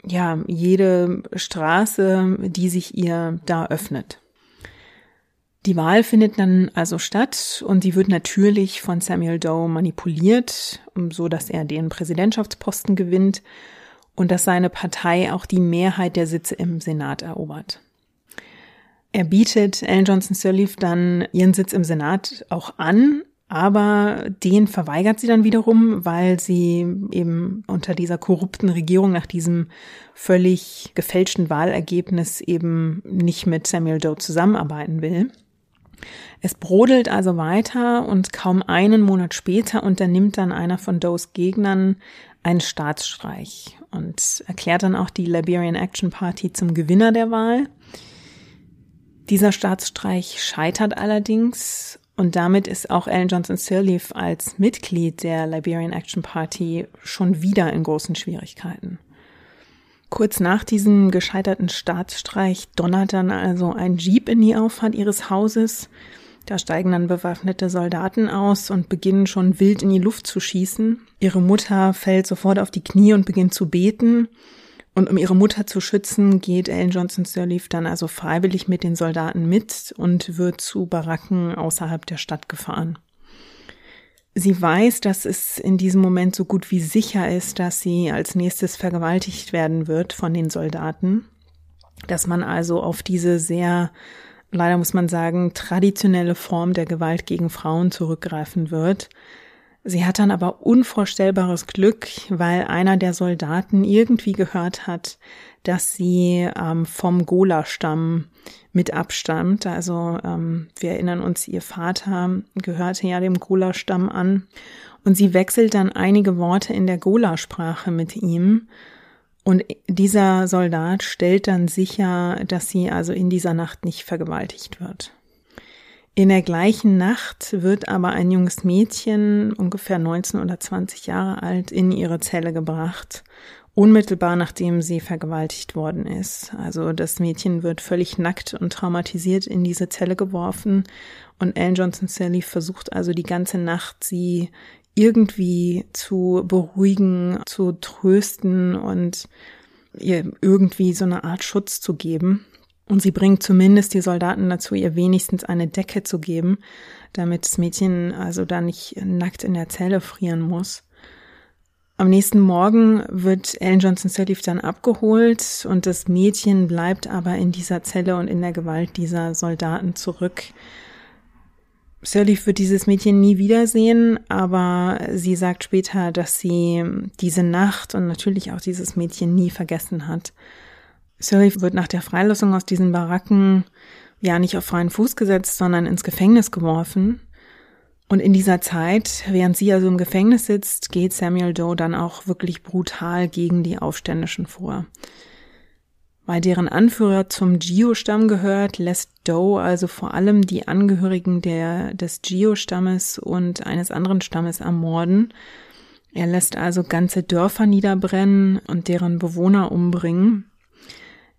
Speaker 1: ja jede Straße, die sich ihr da öffnet. Die Wahl findet dann also statt und sie wird natürlich von Samuel Doe manipuliert, so dass er den Präsidentschaftsposten gewinnt und dass seine Partei auch die Mehrheit der Sitze im Senat erobert. Er bietet Ellen Johnson Sirleaf dann ihren Sitz im Senat auch an, aber den verweigert sie dann wiederum, weil sie eben unter dieser korrupten Regierung nach diesem völlig gefälschten Wahlergebnis eben nicht mit Samuel Doe zusammenarbeiten will. Es brodelt also weiter und kaum einen Monat später unternimmt dann einer von Does Gegnern einen Staatsstreich und erklärt dann auch die Liberian Action Party zum Gewinner der Wahl. Dieser Staatsstreich scheitert allerdings und damit ist auch Ellen Johnson Sirleaf als Mitglied der Liberian Action Party schon wieder in großen Schwierigkeiten. Kurz nach diesem gescheiterten Staatsstreich donnert dann also ein Jeep in die Auffahrt ihres Hauses. Da steigen dann bewaffnete Soldaten aus und beginnen schon wild in die Luft zu schießen. Ihre Mutter fällt sofort auf die Knie und beginnt zu beten. Und um ihre Mutter zu schützen, geht Ellen Johnson Sirleaf dann also freiwillig mit den Soldaten mit und wird zu Baracken außerhalb der Stadt gefahren. Sie weiß, dass es in diesem Moment so gut wie sicher ist, dass sie als nächstes vergewaltigt werden wird von den Soldaten, dass man also auf diese sehr leider muss man sagen, traditionelle Form der Gewalt gegen Frauen zurückgreifen wird. Sie hat dann aber unvorstellbares Glück, weil einer der Soldaten irgendwie gehört hat, dass sie ähm, vom Gola-Stamm mit abstammt. Also ähm, wir erinnern uns, ihr Vater gehörte ja dem Gola-Stamm an. Und sie wechselt dann einige Worte in der Gola-Sprache mit ihm. Und dieser Soldat stellt dann sicher, dass sie also in dieser Nacht nicht vergewaltigt wird. In der gleichen Nacht wird aber ein junges Mädchen, ungefähr 19 oder 20 Jahre alt, in ihre Zelle gebracht, unmittelbar nachdem sie vergewaltigt worden ist. Also das Mädchen wird völlig nackt und traumatisiert in diese Zelle geworfen und Ellen Johnson Sally versucht also die ganze Nacht, sie irgendwie zu beruhigen, zu trösten und ihr irgendwie so eine Art Schutz zu geben. Und sie bringt zumindest die Soldaten dazu, ihr wenigstens eine Decke zu geben, damit das Mädchen also da nicht nackt in der Zelle frieren muss. Am nächsten Morgen wird Ellen Johnson Sirleaf dann abgeholt und das Mädchen bleibt aber in dieser Zelle und in der Gewalt dieser Soldaten zurück. Sirleaf wird dieses Mädchen nie wiedersehen, aber sie sagt später, dass sie diese Nacht und natürlich auch dieses Mädchen nie vergessen hat. Sirleaf wird nach der Freilassung aus diesen Baracken ja nicht auf freien Fuß gesetzt, sondern ins Gefängnis geworfen. Und in dieser Zeit, während sie also im Gefängnis sitzt, geht Samuel Doe dann auch wirklich brutal gegen die Aufständischen vor. Weil deren Anführer zum Gio-Stamm gehört, lässt Doe also vor allem die Angehörigen der, des Gio-Stammes und eines anderen Stammes ermorden. Er lässt also ganze Dörfer niederbrennen und deren Bewohner umbringen.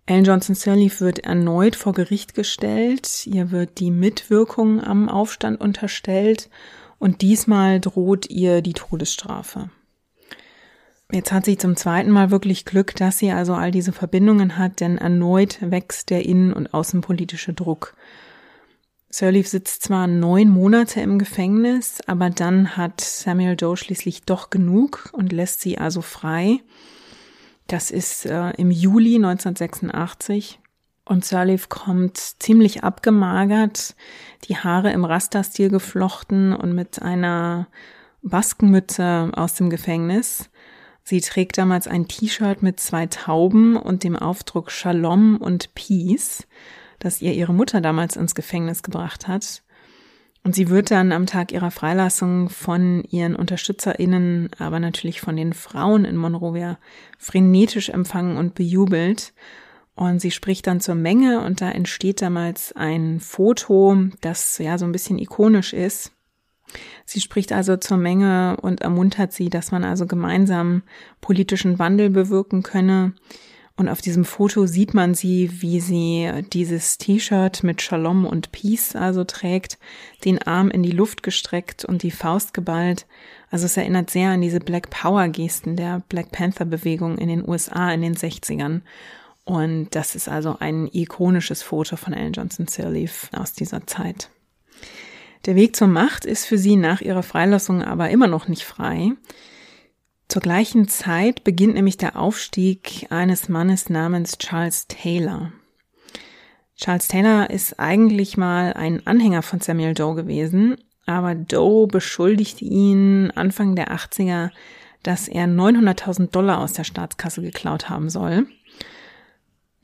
Speaker 1: Ellen Johnson Sirleaf wird erneut vor Gericht gestellt. Ihr wird die Mitwirkung am Aufstand unterstellt und diesmal droht ihr die Todesstrafe. Jetzt hat sie zum zweiten Mal wirklich Glück, dass sie also all diese Verbindungen hat, denn erneut wächst der innen- und außenpolitische Druck. Sirleaf sitzt zwar neun Monate im Gefängnis, aber dann hat Samuel Doe schließlich doch genug und lässt sie also frei. Das ist äh, im Juli 1986. Und Sirleaf kommt ziemlich abgemagert, die Haare im Rasterstil geflochten und mit einer Baskenmütze aus dem Gefängnis. Sie trägt damals ein T-Shirt mit zwei Tauben und dem Aufdruck Shalom und Peace, das ihr ihre Mutter damals ins Gefängnis gebracht hat. Und sie wird dann am Tag ihrer Freilassung von ihren UnterstützerInnen, aber natürlich von den Frauen in Monrovia frenetisch empfangen und bejubelt. Und sie spricht dann zur Menge und da entsteht damals ein Foto, das ja so ein bisschen ikonisch ist. Sie spricht also zur Menge und ermuntert sie, dass man also gemeinsam politischen Wandel bewirken könne. Und auf diesem Foto sieht man sie, wie sie dieses T-Shirt mit Shalom und Peace also trägt, den Arm in die Luft gestreckt und die Faust geballt. Also es erinnert sehr an diese Black Power Gesten der Black Panther Bewegung in den USA in den 60ern. Und das ist also ein ikonisches Foto von Ellen Johnson Sirleaf aus dieser Zeit. Der Weg zur Macht ist für sie nach ihrer Freilassung aber immer noch nicht frei. Zur gleichen Zeit beginnt nämlich der Aufstieg eines Mannes namens Charles Taylor. Charles Taylor ist eigentlich mal ein Anhänger von Samuel Doe gewesen, aber Doe beschuldigt ihn Anfang der 80er, dass er 900.000 Dollar aus der Staatskasse geklaut haben soll.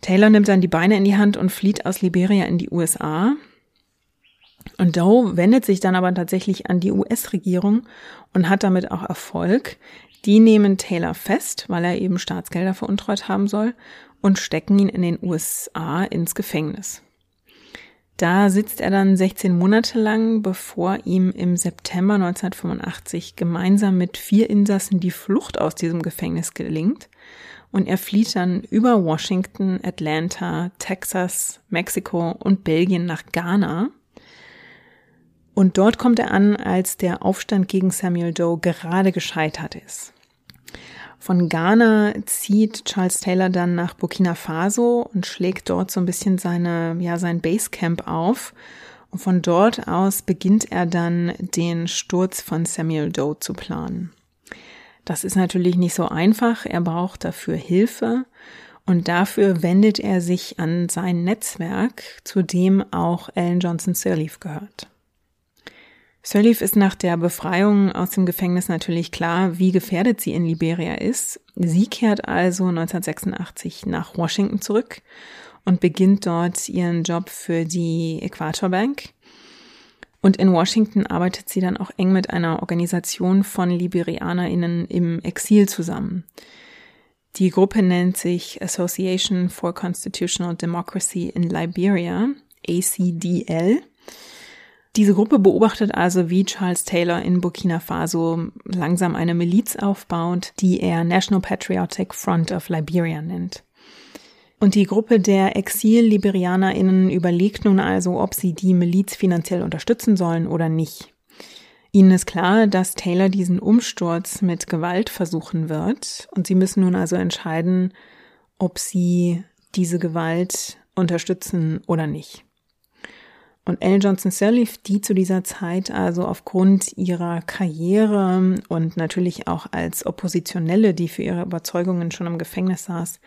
Speaker 1: Taylor nimmt dann die Beine in die Hand und flieht aus Liberia in die USA. Und Doe wendet sich dann aber tatsächlich an die US-Regierung und hat damit auch Erfolg. Die nehmen Taylor fest, weil er eben Staatsgelder veruntreut haben soll und stecken ihn in den USA ins Gefängnis. Da sitzt er dann 16 Monate lang, bevor ihm im September 1985 gemeinsam mit vier Insassen die Flucht aus diesem Gefängnis gelingt. Und er flieht dann über Washington, Atlanta, Texas, Mexiko und Belgien nach Ghana. Und dort kommt er an, als der Aufstand gegen Samuel Doe gerade gescheitert ist. Von Ghana zieht Charles Taylor dann nach Burkina Faso und schlägt dort so ein bisschen seine, ja, sein Basecamp auf. Und von dort aus beginnt er dann den Sturz von Samuel Doe zu planen. Das ist natürlich nicht so einfach. Er braucht dafür Hilfe. Und dafür wendet er sich an sein Netzwerk, zu dem auch Ellen Johnson Sirleaf gehört. Sirleaf ist nach der Befreiung aus dem Gefängnis natürlich klar, wie gefährdet sie in Liberia ist. Sie kehrt also 1986 nach Washington zurück und beginnt dort ihren Job für die Equator Bank. Und in Washington arbeitet sie dann auch eng mit einer Organisation von LiberianerInnen im Exil zusammen. Die Gruppe nennt sich Association for Constitutional Democracy in Liberia, ACDL. Diese Gruppe beobachtet also, wie Charles Taylor in Burkina Faso langsam eine Miliz aufbaut, die er National Patriotic Front of Liberia nennt. Und die Gruppe der Exil-LiberianerInnen überlegt nun also, ob sie die Miliz finanziell unterstützen sollen oder nicht. Ihnen ist klar, dass Taylor diesen Umsturz mit Gewalt versuchen wird und sie müssen nun also entscheiden, ob sie diese Gewalt unterstützen oder nicht. Und Ellen Johnson Sirleaf, die zu dieser Zeit also aufgrund ihrer Karriere und natürlich auch als Oppositionelle, die für ihre Überzeugungen schon im Gefängnis saß,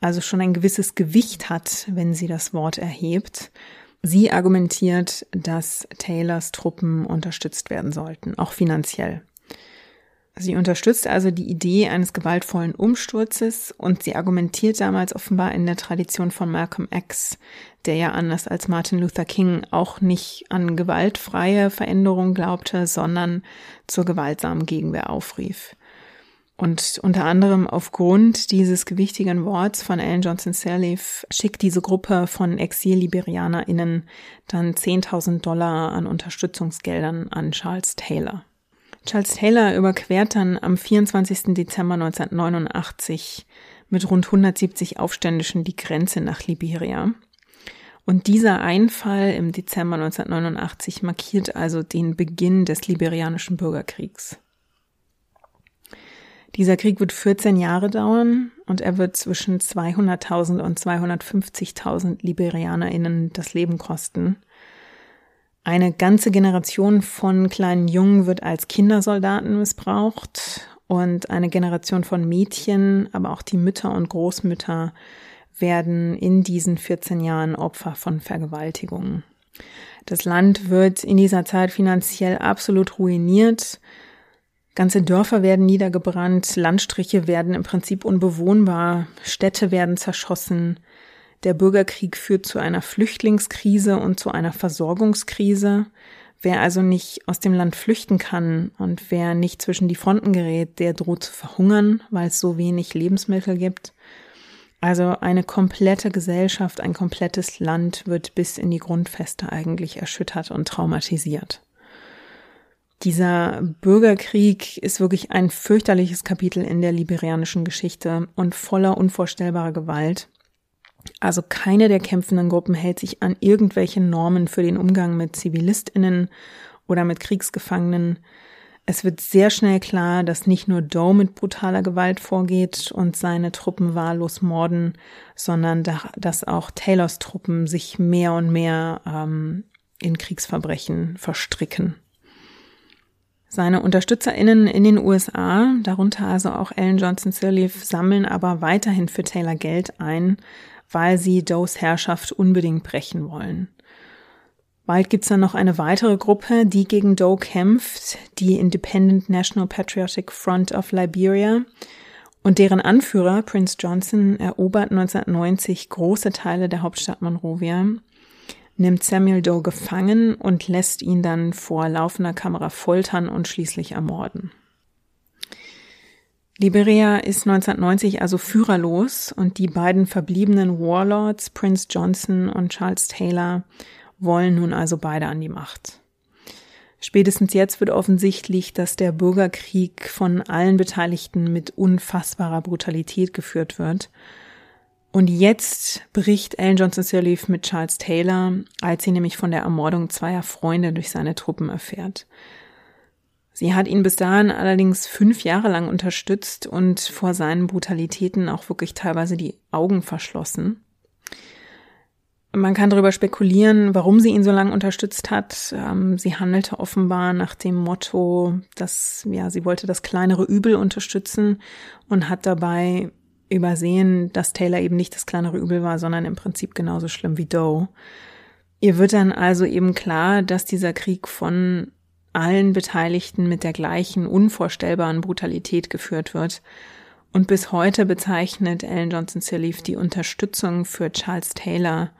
Speaker 1: also schon ein gewisses Gewicht hat, wenn sie das Wort erhebt. Sie argumentiert, dass Taylors Truppen unterstützt werden sollten, auch finanziell. Sie unterstützt also die Idee eines gewaltvollen Umsturzes und sie argumentiert damals offenbar in der Tradition von Malcolm X, der ja anders als Martin Luther King auch nicht an gewaltfreie Veränderung glaubte, sondern zur gewaltsamen Gegenwehr aufrief. Und unter anderem aufgrund dieses gewichtigen Worts von Ellen Johnson Sirleaf schickt diese Gruppe von Exil-LiberianerInnen dann 10.000 Dollar an Unterstützungsgeldern an Charles Taylor. Charles Taylor überquert dann am 24. Dezember 1989 mit rund 170 Aufständischen die Grenze nach Liberia. Und dieser Einfall im Dezember 1989 markiert also den Beginn des liberianischen Bürgerkriegs. Dieser Krieg wird 14 Jahre dauern und er wird zwischen 200.000 und 250.000 LiberianerInnen das Leben kosten. Eine ganze Generation von kleinen Jungen wird als Kindersoldaten missbraucht und eine Generation von Mädchen, aber auch die Mütter und Großmütter werden in diesen 14 Jahren Opfer von Vergewaltigungen. Das Land wird in dieser Zeit finanziell absolut ruiniert. Ganze Dörfer werden niedergebrannt, Landstriche werden im Prinzip unbewohnbar, Städte werden zerschossen, der Bürgerkrieg führt zu einer Flüchtlingskrise und zu einer Versorgungskrise. Wer also nicht aus dem Land flüchten kann und wer nicht zwischen die Fronten gerät, der droht zu verhungern, weil es so wenig Lebensmittel gibt. Also eine komplette Gesellschaft, ein komplettes Land wird bis in die Grundfeste eigentlich erschüttert und traumatisiert. Dieser Bürgerkrieg ist wirklich ein fürchterliches Kapitel in der liberianischen Geschichte und voller unvorstellbarer Gewalt. Also keine der kämpfenden Gruppen hält sich an irgendwelche Normen für den Umgang mit Zivilistinnen oder mit Kriegsgefangenen. Es wird sehr schnell klar, dass nicht nur Doe mit brutaler Gewalt vorgeht und seine Truppen wahllos morden, sondern dass auch Taylors Truppen sich mehr und mehr ähm, in Kriegsverbrechen verstricken. Seine UnterstützerInnen in den USA, darunter also auch Ellen Johnson Sirleaf, sammeln aber weiterhin für Taylor Geld ein, weil sie Does Herrschaft unbedingt brechen wollen. Bald gibt's dann noch eine weitere Gruppe, die gegen Doe kämpft, die Independent National Patriotic Front of Liberia. Und deren Anführer, Prince Johnson, erobert 1990 große Teile der Hauptstadt Monrovia, nimmt Samuel Doe gefangen und lässt ihn dann vor laufender Kamera foltern und schließlich ermorden. Liberia ist 1990 also führerlos und die beiden verbliebenen Warlords, Prince Johnson und Charles Taylor, wollen nun also beide an die Macht. Spätestens jetzt wird offensichtlich, dass der Bürgerkrieg von allen Beteiligten mit unfassbarer Brutalität geführt wird. Und jetzt bricht Ellen Johnson Sirleaf mit Charles Taylor, als sie nämlich von der Ermordung zweier Freunde durch seine Truppen erfährt. Sie hat ihn bis dahin allerdings fünf Jahre lang unterstützt und vor seinen Brutalitäten auch wirklich teilweise die Augen verschlossen. Man kann darüber spekulieren, warum sie ihn so lange unterstützt hat. Ähm, sie handelte offenbar nach dem Motto, dass ja, sie wollte das kleinere Übel unterstützen und hat dabei übersehen, dass Taylor eben nicht das kleinere Übel war, sondern im Prinzip genauso schlimm wie Doe. Ihr wird dann also eben klar, dass dieser Krieg von allen Beteiligten mit der gleichen unvorstellbaren Brutalität geführt wird. Und bis heute bezeichnet Ellen Johnson Sirleaf die Unterstützung für Charles Taylor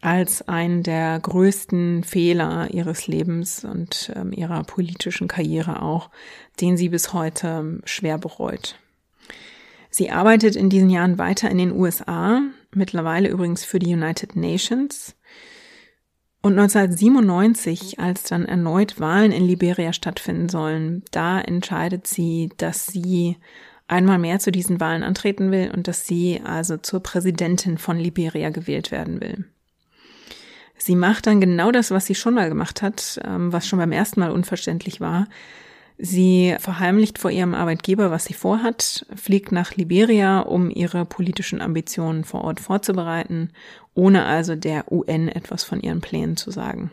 Speaker 1: als einen der größten Fehler ihres Lebens und ähm, ihrer politischen Karriere auch, den sie bis heute ähm, schwer bereut. Sie arbeitet in diesen Jahren weiter in den USA, mittlerweile übrigens für die United Nations. Und 1997, als dann erneut Wahlen in Liberia stattfinden sollen, da entscheidet sie, dass sie einmal mehr zu diesen Wahlen antreten will und dass sie also zur Präsidentin von Liberia gewählt werden will. Sie macht dann genau das, was sie schon mal gemacht hat, ähm, was schon beim ersten Mal unverständlich war. Sie verheimlicht vor ihrem Arbeitgeber, was sie vorhat, fliegt nach Liberia, um ihre politischen Ambitionen vor Ort vorzubereiten, ohne also der UN etwas von ihren Plänen zu sagen.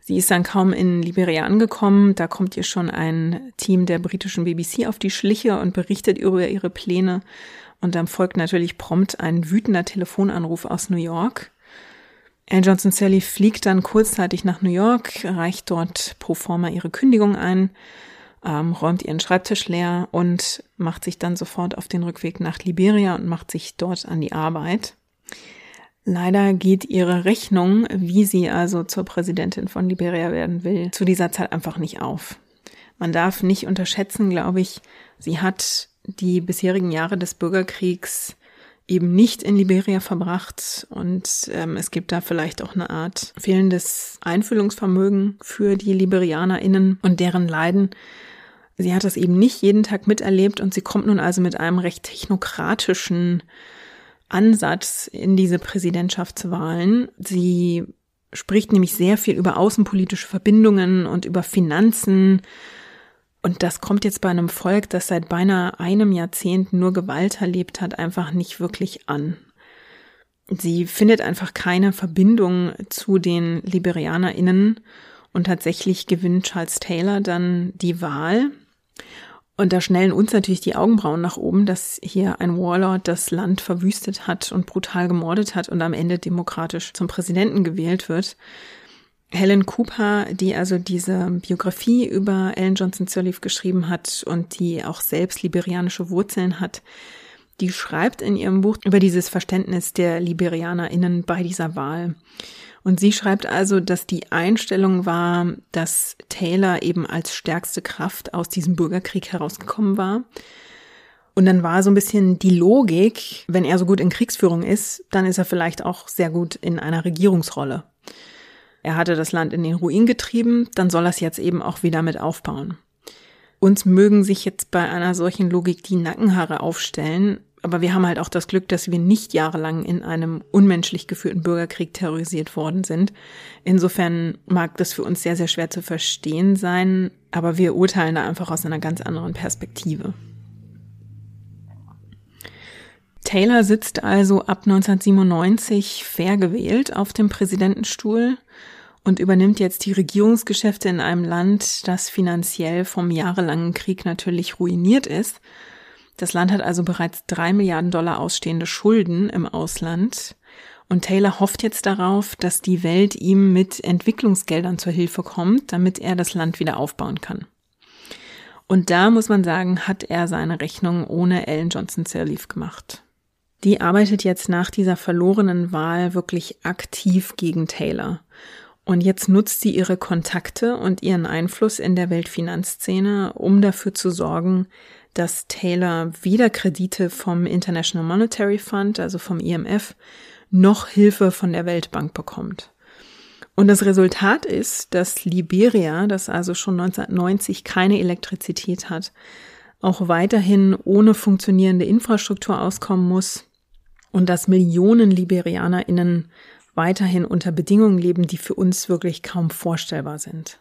Speaker 1: Sie ist dann kaum in Liberia angekommen, da kommt ihr schon ein Team der britischen BBC auf die Schliche und berichtet über ihre Pläne. Und dann folgt natürlich prompt ein wütender Telefonanruf aus New York. Anne Johnson Sally fliegt dann kurzzeitig nach New York, reicht dort pro forma ihre Kündigung ein ähm, räumt ihren Schreibtisch leer und macht sich dann sofort auf den Rückweg nach Liberia und macht sich dort an die Arbeit. Leider geht ihre Rechnung, wie sie also zur Präsidentin von Liberia werden will, zu dieser Zeit einfach nicht auf. Man darf nicht unterschätzen, glaube ich, sie hat die bisherigen Jahre des Bürgerkriegs eben nicht in Liberia verbracht und ähm, es gibt da vielleicht auch eine Art fehlendes Einfühlungsvermögen für die LiberianerInnen und deren Leiden, Sie hat das eben nicht jeden Tag miterlebt und sie kommt nun also mit einem recht technokratischen Ansatz in diese Präsidentschaftswahlen. Sie spricht nämlich sehr viel über außenpolitische Verbindungen und über Finanzen. Und das kommt jetzt bei einem Volk, das seit beinahe einem Jahrzehnt nur Gewalt erlebt hat, einfach nicht wirklich an. Sie findet einfach keine Verbindung zu den LiberianerInnen und tatsächlich gewinnt Charles Taylor dann die Wahl und da schnellen uns natürlich die Augenbrauen nach oben, dass hier ein Warlord das Land verwüstet hat und brutal gemordet hat und am Ende demokratisch zum Präsidenten gewählt wird. Helen Cooper, die also diese Biografie über Ellen Johnson Sirleaf geschrieben hat und die auch selbst liberianische Wurzeln hat, die schreibt in ihrem Buch über dieses Verständnis der LiberianerInnen bei dieser Wahl. Und sie schreibt also, dass die Einstellung war, dass Taylor eben als stärkste Kraft aus diesem Bürgerkrieg herausgekommen war. Und dann war so ein bisschen die Logik, wenn er so gut in Kriegsführung ist, dann ist er vielleicht auch sehr gut in einer Regierungsrolle. Er hatte das Land in den Ruin getrieben, dann soll er es jetzt eben auch wieder mit aufbauen. Uns mögen sich jetzt bei einer solchen Logik die Nackenhaare aufstellen, aber wir haben halt auch das Glück, dass wir nicht jahrelang in einem unmenschlich geführten Bürgerkrieg terrorisiert worden sind. Insofern mag das für uns sehr, sehr schwer zu verstehen sein, aber wir urteilen da einfach aus einer ganz anderen Perspektive. Taylor sitzt also ab 1997 fair gewählt auf dem Präsidentenstuhl und übernimmt jetzt die Regierungsgeschäfte in einem Land, das finanziell vom jahrelangen Krieg natürlich ruiniert ist das Land hat also bereits drei Milliarden Dollar ausstehende Schulden im Ausland. Und Taylor hofft jetzt darauf, dass die Welt ihm mit Entwicklungsgeldern zur Hilfe kommt, damit er das Land wieder aufbauen kann. Und da muss man sagen, hat er seine Rechnung ohne Ellen Johnson Sirleaf gemacht. Die arbeitet jetzt nach dieser verlorenen Wahl wirklich aktiv gegen Taylor. Und jetzt nutzt sie ihre Kontakte und ihren Einfluss in der Weltfinanzszene, um dafür zu sorgen, dass Taylor weder Kredite vom International Monetary Fund, also vom IMF, noch Hilfe von der Weltbank bekommt. Und das Resultat ist, dass Liberia, das also schon 1990 keine Elektrizität hat, auch weiterhin ohne funktionierende Infrastruktur auskommen muss und dass Millionen LiberianerInnen weiterhin unter Bedingungen leben, die für uns wirklich kaum vorstellbar sind.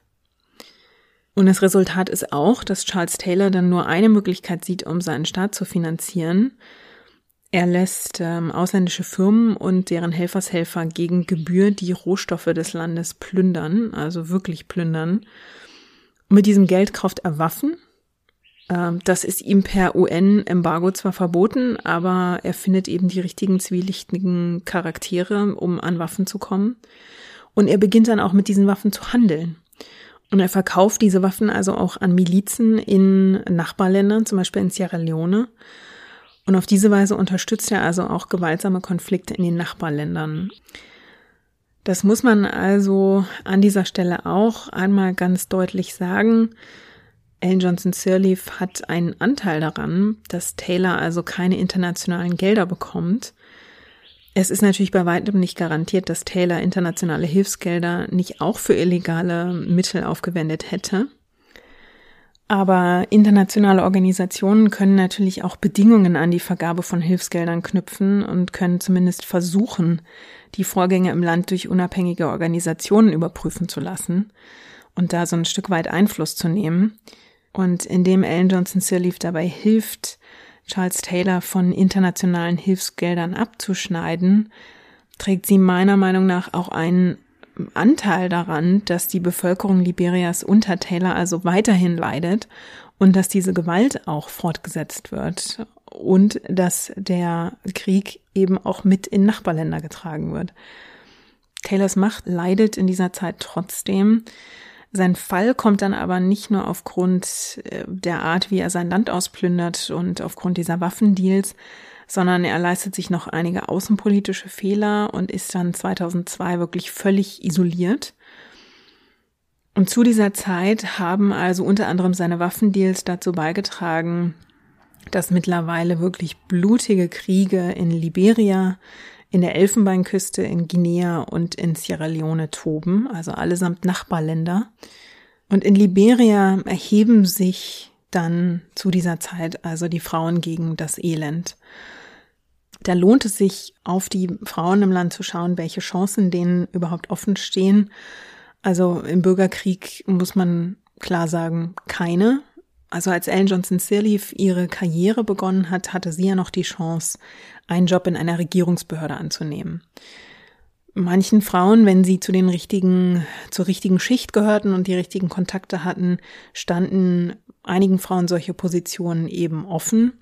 Speaker 1: Und das Resultat ist auch, dass Charles Taylor dann nur eine Möglichkeit sieht, um seinen Staat zu finanzieren. Er lässt ähm, ausländische Firmen und deren Helfershelfer gegen Gebühr die Rohstoffe des Landes plündern, also wirklich plündern. Mit diesem Geld kauft er Waffen Ähm, das ist ihm per UN-Embargo zwar verboten, aber er findet eben die richtigen zwielichtigen Charaktere, um an Waffen zu kommen. Und er beginnt dann auch mit diesen Waffen zu handeln. Und er verkauft diese Waffen also auch an Milizen in Nachbarländern, zum Beispiel in Sierra Leone. Und auf diese Weise unterstützt er also auch gewaltsame Konflikte in den Nachbarländern. Das muss man also an dieser Stelle auch einmal ganz deutlich sagen. Ellen Johnson Sirleaf hat einen Anteil daran, dass Taylor also keine internationalen Gelder bekommt. Es ist natürlich bei weitem nicht garantiert, dass Taylor internationale Hilfsgelder nicht auch für illegale Mittel aufgewendet hätte. Aber internationale Organisationen können natürlich auch Bedingungen an die Vergabe von Hilfsgeldern knüpfen und können zumindest versuchen, die Vorgänge im Land durch unabhängige Organisationen überprüfen zu lassen und da so ein Stück weit Einfluss zu nehmen. Und indem Ellen Johnson Sirleaf dabei hilft, Charles Taylor von internationalen Hilfsgeldern abzuschneiden, trägt sie meiner Meinung nach auch einen Anteil daran, dass die Bevölkerung Liberias unter Taylor also weiterhin leidet und dass diese Gewalt auch fortgesetzt wird und dass der Krieg eben auch mit in Nachbarländer getragen wird. Taylors Macht leidet in dieser Zeit trotzdem. Sein Fall kommt dann aber nicht nur aufgrund äh, der Art, wie er sein Land ausplündert und aufgrund dieser Waffendeals, sondern er leistet sich noch einige außenpolitische Fehler und ist dann 2002 wirklich völlig isoliert. Und zu dieser Zeit haben also unter anderem seine Waffendeals dazu beigetragen, dass mittlerweile wirklich blutige Kriege in Liberia, in der Elfenbeinküste, in Guinea und in Sierra Leone toben, also allesamt Nachbarländer. Und in Liberia erheben sich dann zu dieser Zeit also die Frauen gegen das Elend. Da lohnt es sich, auf die Frauen im Land zu schauen, welche Chancen denen überhaupt offen stehen. Also im Bürgerkrieg muss man klar sagen, keine. Also als Ellen Johnson Sirleaf ihre Karriere begonnen hat, hatte sie ja noch die Chance, einen Job in einer Regierungsbehörde anzunehmen. Manchen Frauen, wenn sie zu den richtigen, zur richtigen Schicht gehörten und die richtigen Kontakte hatten, standen einigen Frauen solche Positionen eben offen.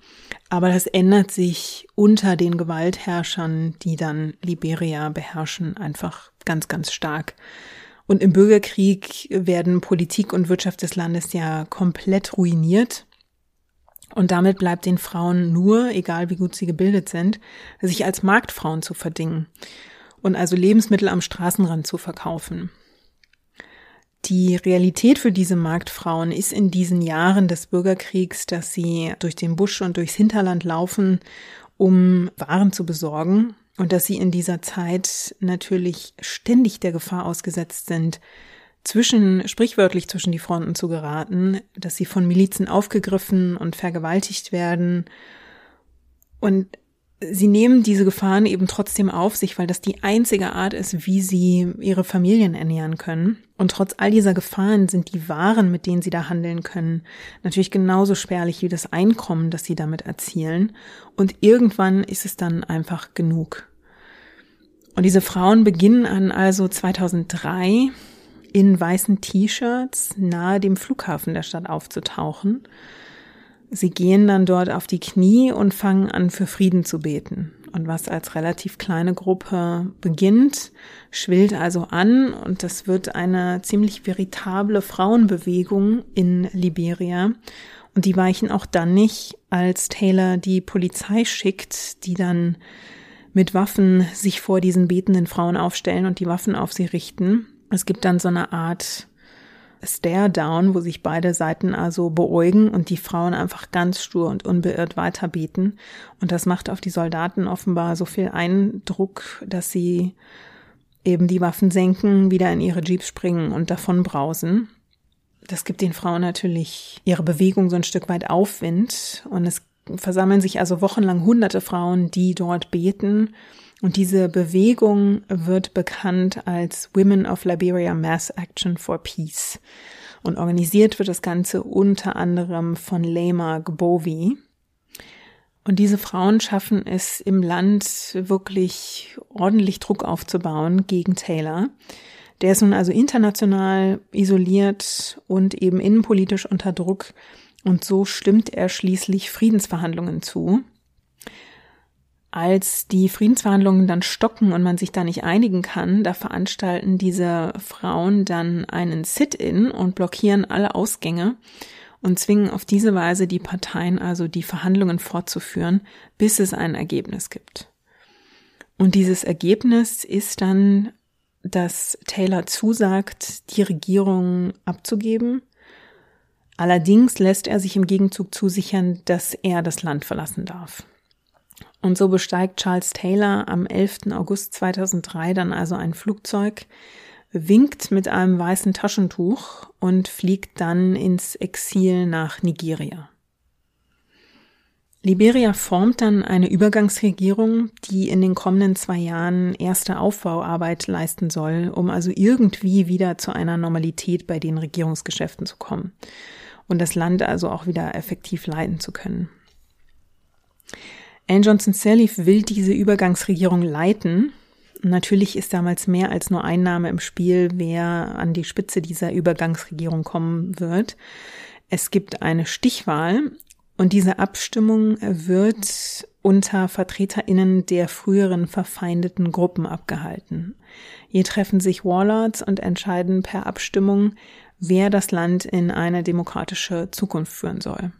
Speaker 1: Aber das ändert sich unter den Gewaltherrschern, die dann Liberia beherrschen, einfach ganz, ganz stark. Und im Bürgerkrieg werden Politik und Wirtschaft des Landes ja komplett ruiniert. Und damit bleibt den Frauen nur, egal wie gut sie gebildet sind, sich als Marktfrauen zu verdingen und also Lebensmittel am Straßenrand zu verkaufen. Die Realität für diese Marktfrauen ist in diesen Jahren des Bürgerkriegs, dass sie durch den Busch und durchs Hinterland laufen, um Waren zu besorgen und dass sie in dieser Zeit natürlich ständig der Gefahr ausgesetzt sind, zwischen, sprichwörtlich zwischen die Fronten zu geraten, dass sie von Milizen aufgegriffen und vergewaltigt werden. Und sie nehmen diese Gefahren eben trotzdem auf sich, weil das die einzige Art ist, wie sie ihre Familien ernähren können. Und trotz all dieser Gefahren sind die Waren, mit denen sie da handeln können, natürlich genauso spärlich wie das Einkommen, das sie damit erzielen. Und irgendwann ist es dann einfach genug. Und diese Frauen beginnen an also 2003 in weißen T-Shirts nahe dem Flughafen der Stadt aufzutauchen Sie gehen dann dort auf die Knie und fangen an, für Frieden zu beten. Und was als relativ kleine Gruppe beginnt, schwillt also an und das wird eine ziemlich veritable Frauenbewegung in Liberia. Und die weichen auch dann nicht, als Taylor die Polizei schickt, die dann mit Waffen sich vor diesen betenden Frauen aufstellen und die Waffen auf sie richten. Es gibt dann so eine Art Stare-Down, wo sich beide Seiten also beäugen und die Frauen einfach ganz stur und unbeirrt weiterbeten. Und das macht auf die Soldaten offenbar so viel Eindruck, dass sie eben die Waffen senken, wieder in ihre Jeeps springen und davon brausen. Das gibt den Frauen natürlich ihre Bewegung so ein Stück weit Aufwind und es versammeln sich also wochenlang hunderte Frauen, die dort beten und diese Bewegung wird bekannt als Women of Liberia Mass Action for Peace. Und organisiert wird das Ganze unter anderem von Lema Gbovi. Und diese Frauen schaffen es im Land wirklich ordentlich Druck aufzubauen gegen Taylor. Der ist nun also international isoliert und eben innenpolitisch unter Druck Und so stimmt er schließlich Friedensverhandlungen zu. Als die Friedensverhandlungen dann stocken und man sich da nicht einigen kann, da veranstalten diese Frauen dann einen Sit-in und blockieren alle Ausgänge und zwingen auf diese Weise die Parteien also die Verhandlungen fortzuführen, bis es ein Ergebnis gibt. Und dieses Ergebnis ist dann, dass Taylor zusagt, die Regierung abzugeben. Allerdings lässt er sich im Gegenzug zusichern, dass er das Land verlassen darf. Und so besteigt Charles Taylor am 11. August 2003 dann also ein Flugzeug, winkt mit einem weißen Taschentuch und fliegt dann ins Exil nach Nigeria. Liberia formt dann eine Übergangsregierung, die in den kommenden zwei Jahren erste Aufbauarbeit leisten soll, um also irgendwie wieder zu einer Normalität bei den Regierungsgeschäften zu kommen und das Land also auch wieder effektiv leiten zu können. Anne Johnson Sirleaf will diese Übergangsregierung leiten. Natürlich ist damals mehr als nur ein Name im Spiel, wer an die Spitze dieser Übergangsregierung kommen wird. Es gibt eine Stichwahl und diese Abstimmung wird unter VertreterInnen der früheren verfeindeten Gruppen abgehalten. Hier treffen sich Warlords und entscheiden per Abstimmung, wer das Land in eine demokratische Zukunft führen soll.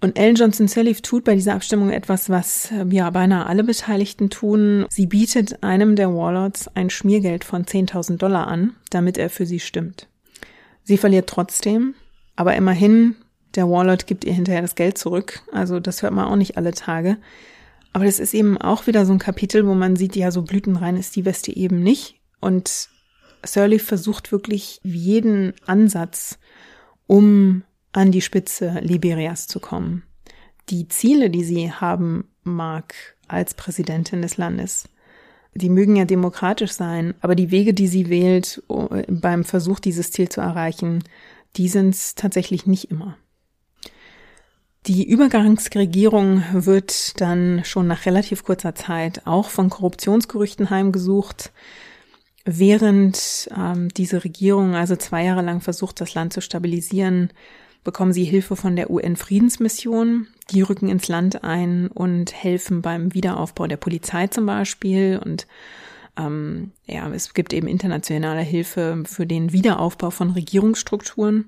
Speaker 1: Und Ellen Johnson Sirleaf tut bei dieser Abstimmung etwas, was ähm, ja beinahe alle Beteiligten tun. Sie bietet einem der Warlords ein Schmiergeld von 10.000 Dollar an, damit er für sie stimmt. Sie verliert trotzdem, aber immerhin, der Warlord gibt ihr hinterher das Geld zurück. Also das hört man auch nicht alle Tage. Aber das ist eben auch wieder so ein Kapitel, wo man sieht, ja, so blütenrein ist die Weste eben nicht. Und Sirleaf versucht wirklich jeden Ansatz, um an die Spitze Liberias zu kommen. Die Ziele, die sie haben mag als Präsidentin des Landes, die mögen ja demokratisch sein, aber die Wege, die sie wählt beim Versuch, dieses Ziel zu erreichen, die sind es tatsächlich nicht immer. Die Übergangsregierung wird dann schon nach relativ kurzer Zeit auch von Korruptionsgerüchten heimgesucht. Während ähm, diese Regierung also zwei Jahre lang versucht, das Land zu stabilisieren, bekommen sie Hilfe von der UN-Friedensmission. Die rücken ins Land ein und helfen beim Wiederaufbau der Polizei zum Beispiel. Und ähm, ja, es gibt eben internationale Hilfe für den Wiederaufbau von Regierungsstrukturen.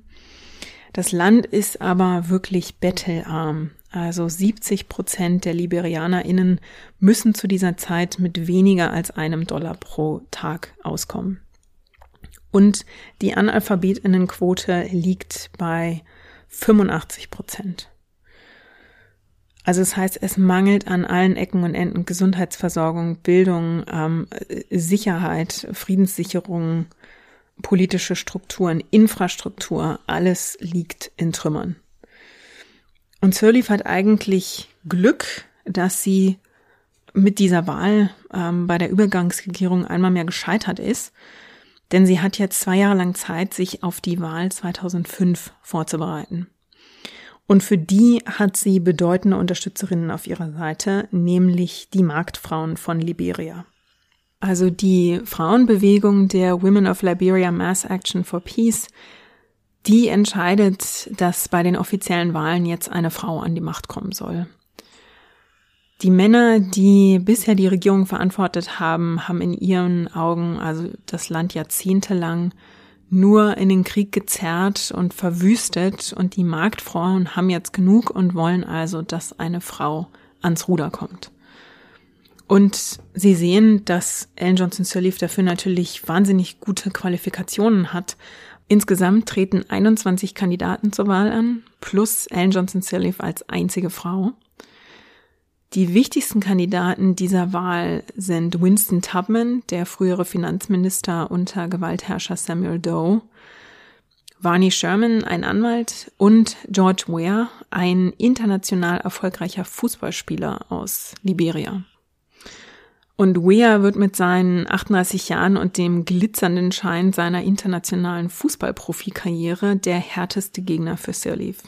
Speaker 1: Das Land ist aber wirklich bettelarm. Also 70 Prozent der LiberianerInnen müssen zu dieser Zeit mit weniger als einem Dollar pro Tag auskommen. Und die Analphabetinnenquote liegt bei 85 Prozent. Also das heißt, es mangelt an allen Ecken und Enden Gesundheitsversorgung, Bildung, ähm, Sicherheit, Friedenssicherung, politische Strukturen, Infrastruktur, alles liegt in Trümmern. Und Sirleaf hat eigentlich Glück, dass sie mit dieser Wahl ähm, bei der Übergangsregierung einmal mehr gescheitert ist, denn sie hat jetzt zwei Jahre lang Zeit, sich auf die Wahl 2005 vorzubereiten. Und für die hat sie bedeutende Unterstützerinnen auf ihrer Seite, nämlich die Marktfrauen von Liberia. Also die Frauenbewegung der Women of Liberia Mass Action for Peace, die entscheidet, dass bei den offiziellen Wahlen jetzt eine Frau an die Macht kommen soll. Die Männer, die bisher die Regierung verantwortet haben, haben in ihren Augen also das Land jahrzehntelang nur in den Krieg gezerrt und verwüstet und die Marktfrauen haben jetzt genug und wollen also, dass eine Frau ans Ruder kommt. Und sie sehen, dass Ellen Johnson Sirleaf dafür natürlich wahnsinnig gute Qualifikationen hat. Insgesamt treten 21 Kandidaten zur Wahl an, plus Ellen Johnson Sirleaf als einzige Frau. Die wichtigsten Kandidaten dieser Wahl sind Winston Tubman, der frühere Finanzminister unter Gewaltherrscher Samuel Doe, Varney Sherman, ein Anwalt, und George Weah, ein international erfolgreicher Fußballspieler aus Liberia. Und Weah wird mit seinen 38 Jahren und dem glitzernden Schein seiner internationalen Fußballprofikarriere der härteste Gegner für Sirleaf.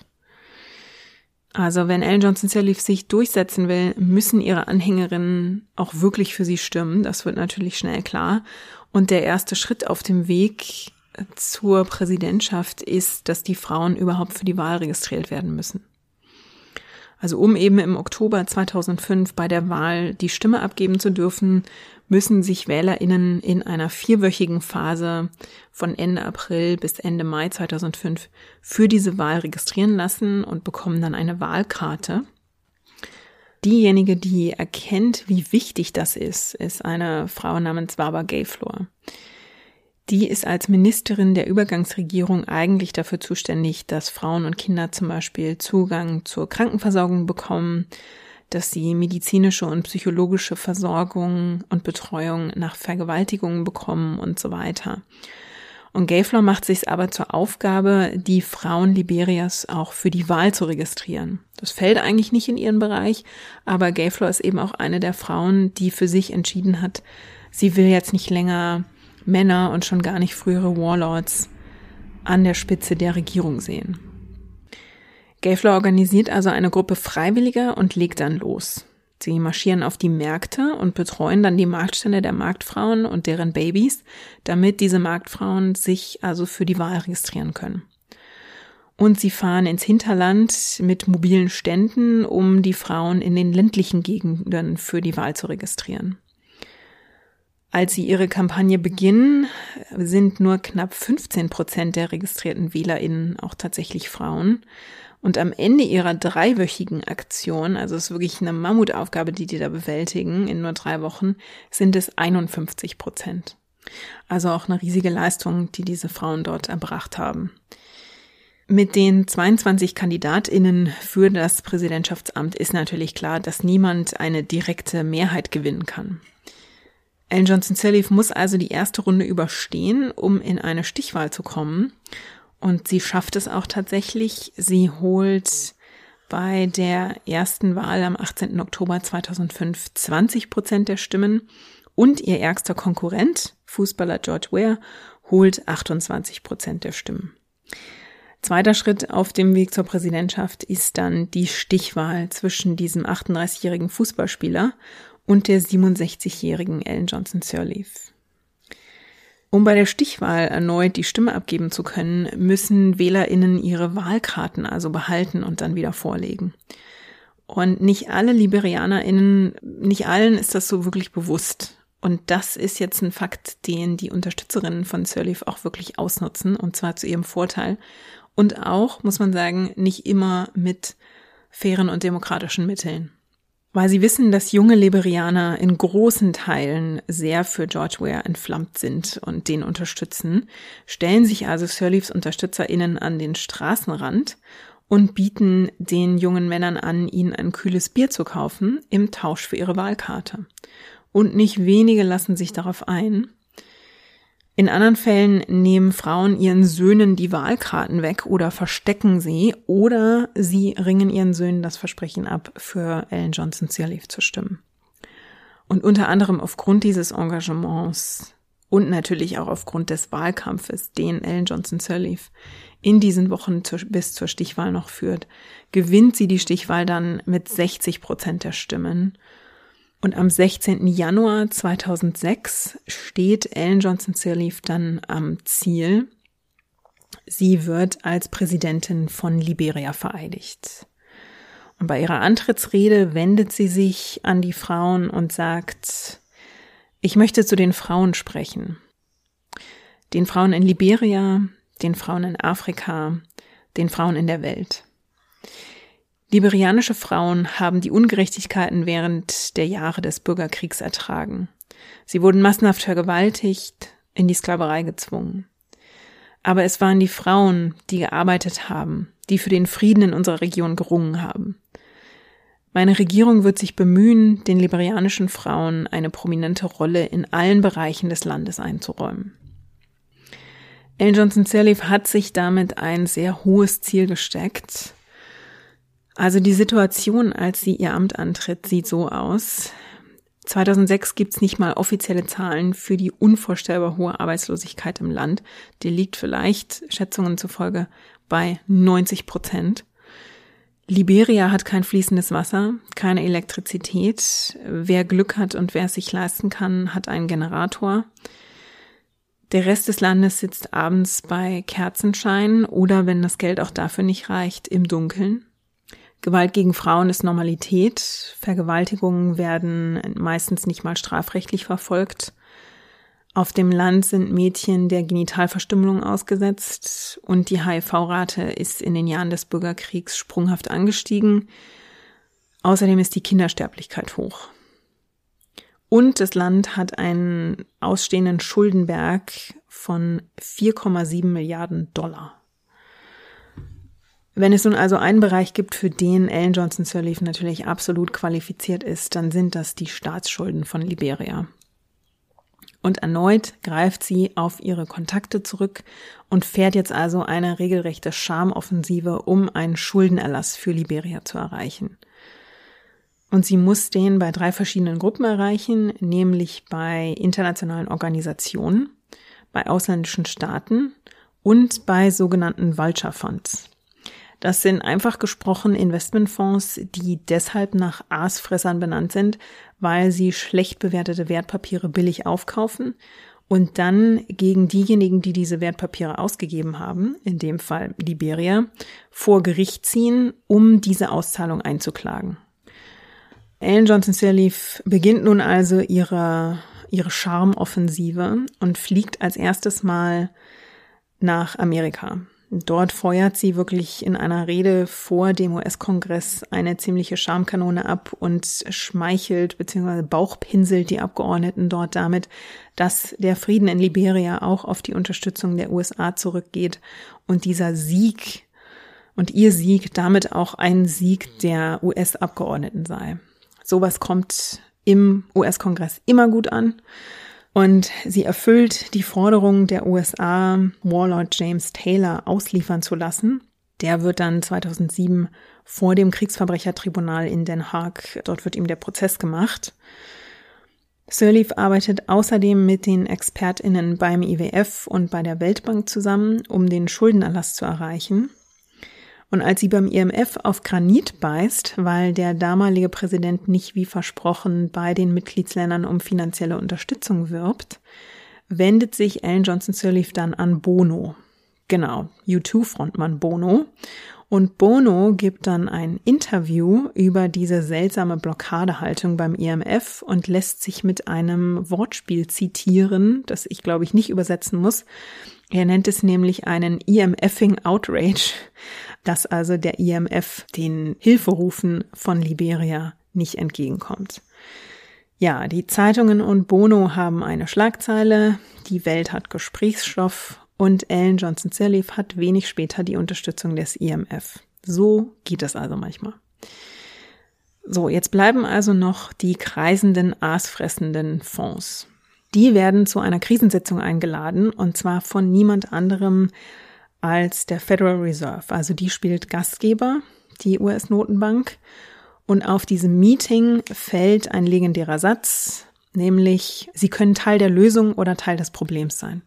Speaker 1: Also wenn Ellen Johnson Sirleaf sich durchsetzen will, müssen ihre Anhängerinnen auch wirklich für sie stimmen. Das wird natürlich schnell klar. Und der erste Schritt auf dem Weg zur Präsidentschaft ist, dass die Frauen überhaupt für die Wahl registriert werden müssen. Also um eben im Oktober 2005 bei der Wahl die Stimme abgeben zu dürfen, müssen sich Wählerinnen in einer vierwöchigen Phase von Ende April bis Ende Mai 2005 für diese Wahl registrieren lassen und bekommen dann eine Wahlkarte. Diejenige, die erkennt, wie wichtig das ist, ist eine Frau namens Barbara Gayflor. Die ist als Ministerin der Übergangsregierung eigentlich dafür zuständig, dass Frauen und Kinder zum Beispiel Zugang zur Krankenversorgung bekommen, dass sie medizinische und psychologische Versorgung und Betreuung nach Vergewaltigungen bekommen und so weiter. Und Gayflor macht sich aber zur Aufgabe, die Frauen Liberias auch für die Wahl zu registrieren. Das fällt eigentlich nicht in ihren Bereich, aber Gayflor ist eben auch eine der Frauen, die für sich entschieden hat, sie will jetzt nicht länger Männer und schon gar nicht frühere Warlords an der Spitze der Regierung sehen. Gayflor organisiert also eine Gruppe Freiwilliger und legt dann los. Sie marschieren auf die Märkte und betreuen dann die Marktstände der Marktfrauen und deren Babys, damit diese Marktfrauen sich also für die Wahl registrieren können. Und sie fahren ins Hinterland mit mobilen Ständen, um die Frauen in den ländlichen Gegenden für die Wahl zu registrieren. Als sie ihre Kampagne beginnen, sind nur knapp 15 Prozent der registrierten WählerInnen auch tatsächlich Frauen. Und am Ende ihrer dreiwöchigen Aktion, also es ist wirklich eine Mammutaufgabe, die die da bewältigen in nur drei Wochen, sind es 51 Prozent. Also auch eine riesige Leistung, die diese Frauen dort erbracht haben. Mit den 22 Kandidatinnen für das Präsidentschaftsamt ist natürlich klar, dass niemand eine direkte Mehrheit gewinnen kann. Ellen Johnson Sirleaf muss also die erste Runde überstehen, um in eine Stichwahl zu kommen. Und sie schafft es auch tatsächlich. Sie holt bei der ersten Wahl am 18. Oktober 2005 20 Prozent der Stimmen und ihr ärgster Konkurrent, Fußballer George Ware, holt 28 Prozent der Stimmen. Zweiter Schritt auf dem Weg zur Präsidentschaft ist dann die Stichwahl zwischen diesem 38-jährigen Fußballspieler und der 67-jährigen Ellen Johnson Sirleaf. Um bei der Stichwahl erneut die Stimme abgeben zu können, müssen Wählerinnen ihre Wahlkarten also behalten und dann wieder vorlegen. Und nicht alle Liberianerinnen, nicht allen ist das so wirklich bewusst. Und das ist jetzt ein Fakt, den die Unterstützerinnen von Sirleaf auch wirklich ausnutzen, und zwar zu ihrem Vorteil. Und auch, muss man sagen, nicht immer mit fairen und demokratischen Mitteln. Weil sie wissen, dass junge Liberianer in großen Teilen sehr für George Ware entflammt sind und den unterstützen, stellen sich also Sirleafs UnterstützerInnen an den Straßenrand und bieten den jungen Männern an, ihnen ein kühles Bier zu kaufen im Tausch für ihre Wahlkarte. Und nicht wenige lassen sich darauf ein, in anderen Fällen nehmen Frauen ihren Söhnen die Wahlkarten weg oder verstecken sie oder sie ringen ihren Söhnen das Versprechen ab, für Ellen Johnson Sirleaf zu stimmen. Und unter anderem aufgrund dieses Engagements und natürlich auch aufgrund des Wahlkampfes, den Ellen Johnson Sirleaf in diesen Wochen zur, bis zur Stichwahl noch führt, gewinnt sie die Stichwahl dann mit 60 Prozent der Stimmen und am 16. Januar 2006 steht Ellen Johnson Sirleaf dann am Ziel. Sie wird als Präsidentin von Liberia vereidigt. Und bei ihrer Antrittsrede wendet sie sich an die Frauen und sagt, ich möchte zu den Frauen sprechen. Den Frauen in Liberia, den Frauen in Afrika, den Frauen in der Welt. Liberianische Frauen haben die Ungerechtigkeiten während der Jahre des Bürgerkriegs ertragen. Sie wurden massenhaft vergewaltigt, in die Sklaverei gezwungen. Aber es waren die Frauen, die gearbeitet haben, die für den Frieden in unserer Region gerungen haben. Meine Regierung wird sich bemühen, den liberianischen Frauen eine prominente Rolle in allen Bereichen des Landes einzuräumen. Ellen Johnson Sirleaf hat sich damit ein sehr hohes Ziel gesteckt also die Situation, als sie ihr Amt antritt, sieht so aus. 2006 gibt's nicht mal offizielle Zahlen für die unvorstellbar hohe Arbeitslosigkeit im Land. Die liegt vielleicht, Schätzungen zufolge, bei 90 Prozent. Liberia hat kein fließendes Wasser, keine Elektrizität. Wer Glück hat und wer es sich leisten kann, hat einen Generator. Der Rest des Landes sitzt abends bei Kerzenschein oder, wenn das Geld auch dafür nicht reicht, im Dunkeln. Gewalt gegen Frauen ist Normalität. Vergewaltigungen werden meistens nicht mal strafrechtlich verfolgt. Auf dem Land sind Mädchen der Genitalverstümmelung ausgesetzt und die HIV-Rate ist in den Jahren des Bürgerkriegs sprunghaft angestiegen. Außerdem ist die Kindersterblichkeit hoch. Und das Land hat einen ausstehenden Schuldenberg von 4,7 Milliarden Dollar. Wenn es nun also einen Bereich gibt, für den Ellen Johnson Sirleaf natürlich absolut qualifiziert ist, dann sind das die Staatsschulden von Liberia. Und erneut greift sie auf ihre Kontakte zurück und fährt jetzt also eine regelrechte Schamoffensive, um einen Schuldenerlass für Liberia zu erreichen. Und sie muss den bei drei verschiedenen Gruppen erreichen, nämlich bei internationalen Organisationen, bei ausländischen Staaten und bei sogenannten Vulture Funds. Das sind einfach gesprochen Investmentfonds, die deshalb nach Aasfressern benannt sind, weil sie schlecht bewertete Wertpapiere billig aufkaufen und dann gegen diejenigen, die diese Wertpapiere ausgegeben haben, in dem Fall Liberia, vor Gericht ziehen, um diese Auszahlung einzuklagen. Ellen Johnson Sirleaf beginnt nun also ihre, ihre Charmoffensive und fliegt als erstes Mal nach Amerika. Dort feuert sie wirklich in einer Rede vor dem US-Kongress eine ziemliche Schamkanone ab und schmeichelt bzw. bauchpinselt die Abgeordneten dort damit, dass der Frieden in Liberia auch auf die Unterstützung der USA zurückgeht und dieser Sieg und ihr Sieg damit auch ein Sieg der US-Abgeordneten sei. Sowas kommt im US-Kongress immer gut an. Und sie erfüllt die Forderung der USA, Warlord James Taylor ausliefern zu lassen. Der wird dann 2007 vor dem Kriegsverbrechertribunal in Den Haag, dort wird ihm der Prozess gemacht. Sirleaf arbeitet außerdem mit den ExpertInnen beim IWF und bei der Weltbank zusammen, um den Schuldenerlass zu erreichen. Und als sie beim IMF auf Granit beißt, weil der damalige Präsident nicht wie versprochen bei den Mitgliedsländern um finanzielle Unterstützung wirbt, wendet sich Ellen Johnson Sirleaf dann an Bono. Genau, U2-Frontmann Bono. Und Bono gibt dann ein Interview über diese seltsame Blockadehaltung beim IMF und lässt sich mit einem Wortspiel zitieren, das ich glaube ich nicht übersetzen muss. Er nennt es nämlich einen IMFing Outrage, dass also der IMF den Hilferufen von Liberia nicht entgegenkommt. Ja, die Zeitungen und Bono haben eine Schlagzeile, die Welt hat Gesprächsstoff und Ellen Johnson Sirleaf hat wenig später die Unterstützung des IMF. So geht es also manchmal. So, jetzt bleiben also noch die kreisenden, aasfressenden Fonds. Die werden zu einer Krisensitzung eingeladen und zwar von niemand anderem als der Federal Reserve. Also die spielt Gastgeber, die US-Notenbank. Und auf diesem Meeting fällt ein legendärer Satz, nämlich, Sie können Teil der Lösung oder Teil des Problems sein.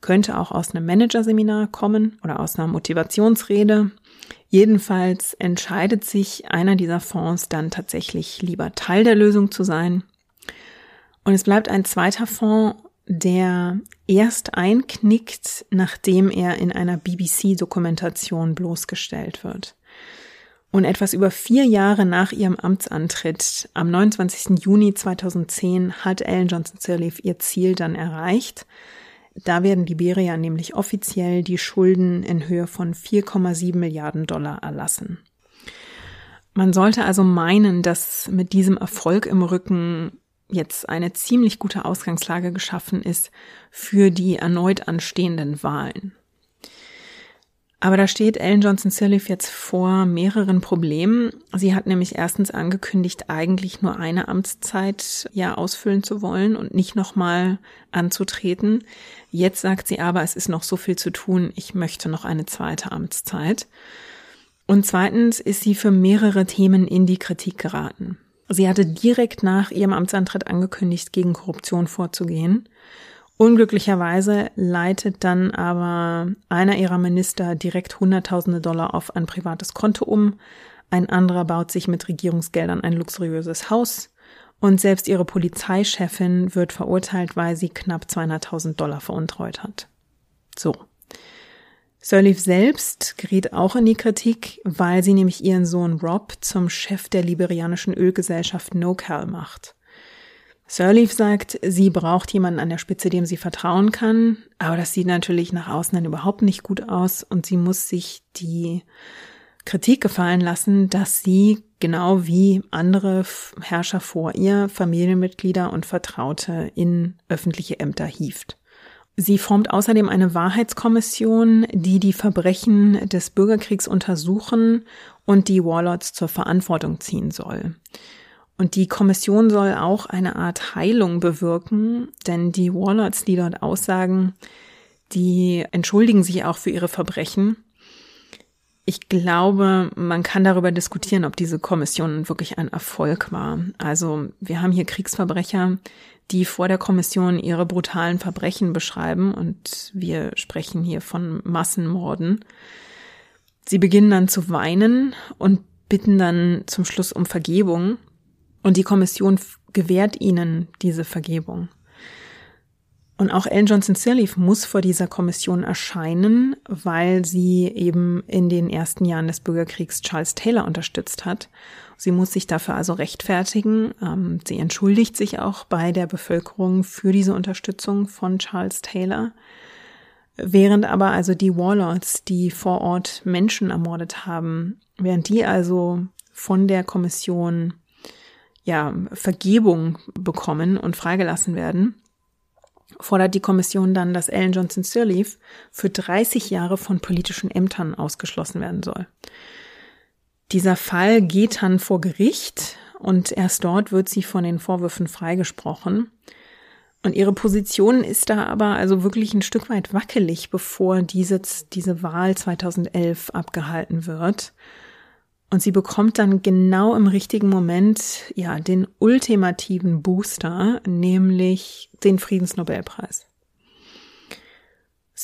Speaker 1: Könnte auch aus einem Managerseminar kommen oder aus einer Motivationsrede. Jedenfalls entscheidet sich einer dieser Fonds dann tatsächlich lieber Teil der Lösung zu sein. Und es bleibt ein zweiter Fonds der erst einknickt, nachdem er in einer BBC-Dokumentation bloßgestellt wird. Und etwas über vier Jahre nach ihrem Amtsantritt, am 29. Juni 2010, hat Ellen Johnson Sirleaf ihr Ziel dann erreicht. Da werden Liberia nämlich offiziell die Schulden in Höhe von 4,7 Milliarden Dollar erlassen. Man sollte also meinen, dass mit diesem Erfolg im Rücken jetzt eine ziemlich gute Ausgangslage geschaffen ist für die erneut anstehenden Wahlen. Aber da steht Ellen Johnson Sirleaf jetzt vor mehreren Problemen. Sie hat nämlich erstens angekündigt, eigentlich nur eine Amtszeit ja ausfüllen zu wollen und nicht nochmal anzutreten. Jetzt sagt sie aber, es ist noch so viel zu tun, ich möchte noch eine zweite Amtszeit. Und zweitens ist sie für mehrere Themen in die Kritik geraten. Sie hatte direkt nach ihrem Amtsantritt angekündigt, gegen Korruption vorzugehen. Unglücklicherweise leitet dann aber einer ihrer Minister direkt Hunderttausende Dollar auf ein privates Konto um. Ein anderer baut sich mit Regierungsgeldern ein luxuriöses Haus. Und selbst ihre Polizeichefin wird verurteilt, weil sie knapp 200.000 Dollar veruntreut hat. So. Sirleaf selbst geriet auch in die Kritik, weil sie nämlich ihren Sohn Rob zum Chef der liberianischen Ölgesellschaft NoCal macht. Sirleaf sagt, sie braucht jemanden an der Spitze, dem sie vertrauen kann, aber das sieht natürlich nach außen dann überhaupt nicht gut aus und sie muss sich die Kritik gefallen lassen, dass sie genau wie andere Herrscher vor ihr Familienmitglieder und Vertraute in öffentliche Ämter hieft. Sie formt außerdem eine Wahrheitskommission, die die Verbrechen des Bürgerkriegs untersuchen und die Warlords zur Verantwortung ziehen soll. Und die Kommission soll auch eine Art Heilung bewirken, denn die Warlords, die dort aussagen, die entschuldigen sich auch für ihre Verbrechen ich glaube, man kann darüber diskutieren, ob diese Kommission wirklich ein Erfolg war. Also wir haben hier Kriegsverbrecher, die vor der Kommission ihre brutalen Verbrechen beschreiben und wir sprechen hier von Massenmorden. Sie beginnen dann zu weinen und bitten dann zum Schluss um Vergebung und die Kommission gewährt ihnen diese Vergebung. Und auch Ellen Johnson Sirleaf muss vor dieser Kommission erscheinen, weil sie eben in den ersten Jahren des Bürgerkriegs Charles Taylor unterstützt hat. Sie muss sich dafür also rechtfertigen. Ähm, sie entschuldigt sich auch bei der Bevölkerung für diese Unterstützung von Charles Taylor. Während aber also die Warlords, die vor Ort Menschen ermordet haben, während die also von der Kommission ja Vergebung bekommen und freigelassen werden, fordert die Kommission dann, dass Ellen Johnson Sirleaf für 30 Jahre von politischen Ämtern ausgeschlossen werden soll. Dieser Fall geht dann vor Gericht und erst dort wird sie von den Vorwürfen freigesprochen. Und ihre Position ist da aber also wirklich ein Stück weit wackelig, bevor diese, diese Wahl 2011 abgehalten wird. Und sie bekommt dann genau im richtigen Moment, ja, den ultimativen Booster, nämlich den Friedensnobelpreis.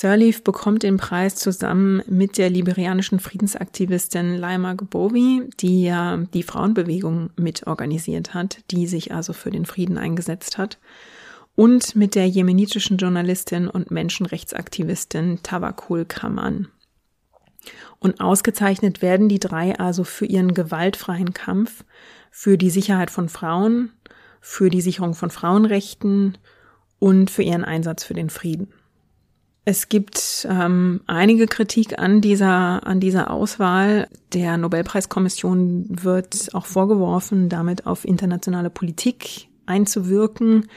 Speaker 1: Sirleaf bekommt den Preis zusammen mit der liberianischen Friedensaktivistin Laima Gbowi, die ja die Frauenbewegung mitorganisiert hat, die sich also für den Frieden eingesetzt hat, und mit der jemenitischen Journalistin und Menschenrechtsaktivistin Tawakul Kaman. Und ausgezeichnet werden die drei also für ihren gewaltfreien Kampf, für die Sicherheit von Frauen, für die Sicherung von Frauenrechten und für ihren Einsatz für den Frieden. Es gibt ähm, einige Kritik an dieser, an dieser Auswahl. Der Nobelpreiskommission wird auch vorgeworfen, damit auf internationale Politik einzuwirken,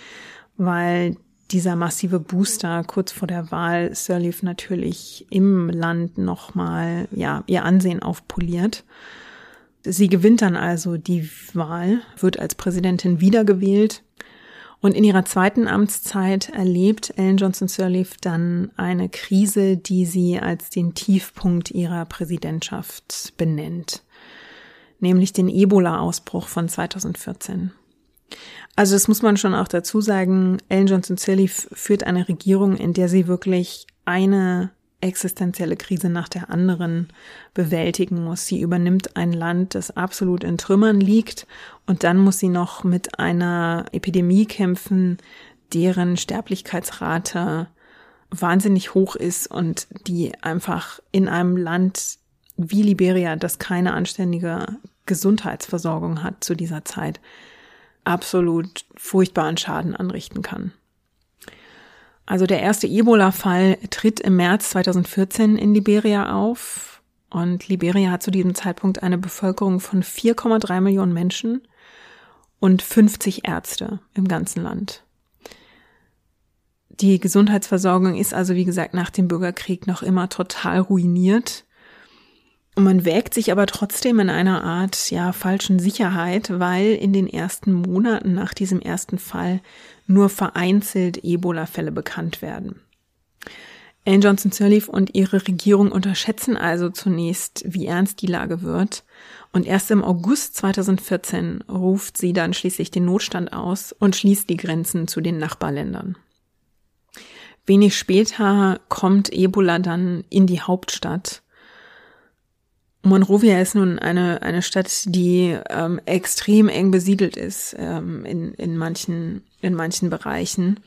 Speaker 1: weil dieser massive Booster kurz vor der Wahl Sirleaf natürlich im Land nochmal, ja, ihr Ansehen aufpoliert. Sie gewinnt dann also die Wahl, wird als Präsidentin wiedergewählt und in ihrer zweiten Amtszeit erlebt Ellen Johnson Sirleaf dann eine Krise, die sie als den Tiefpunkt ihrer Präsidentschaft benennt, nämlich den Ebola-Ausbruch von 2014. Also das muss man schon auch dazu sagen. Ellen Johnson Sirleaf führt eine Regierung, in der sie wirklich eine existenzielle Krise nach der anderen bewältigen muss. Sie übernimmt ein Land, das absolut in Trümmern liegt und dann muss sie noch mit einer Epidemie kämpfen, deren Sterblichkeitsrate wahnsinnig hoch ist und die einfach in einem Land wie Liberia, das keine anständige Gesundheitsversorgung hat zu dieser Zeit, absolut furchtbaren Schaden anrichten kann. Also der erste Ebola-Fall tritt im März 2014 in Liberia auf und Liberia hat zu diesem Zeitpunkt eine Bevölkerung von 4,3 Millionen Menschen und 50 Ärzte im ganzen Land. Die Gesundheitsversorgung ist also, wie gesagt, nach dem Bürgerkrieg noch immer total ruiniert. Und man wägt sich aber trotzdem in einer Art, ja, falschen Sicherheit, weil in den ersten Monaten nach diesem ersten Fall nur vereinzelt Ebola-Fälle bekannt werden. Anne Johnson Sirleaf und ihre Regierung unterschätzen also zunächst, wie ernst die Lage wird. Und erst im August 2014 ruft sie dann schließlich den Notstand aus und schließt die Grenzen zu den Nachbarländern. Wenig später kommt Ebola dann in die Hauptstadt Monrovia ist nun eine, eine Stadt, die ähm, extrem eng besiedelt ist ähm, in, in, manchen, in manchen Bereichen.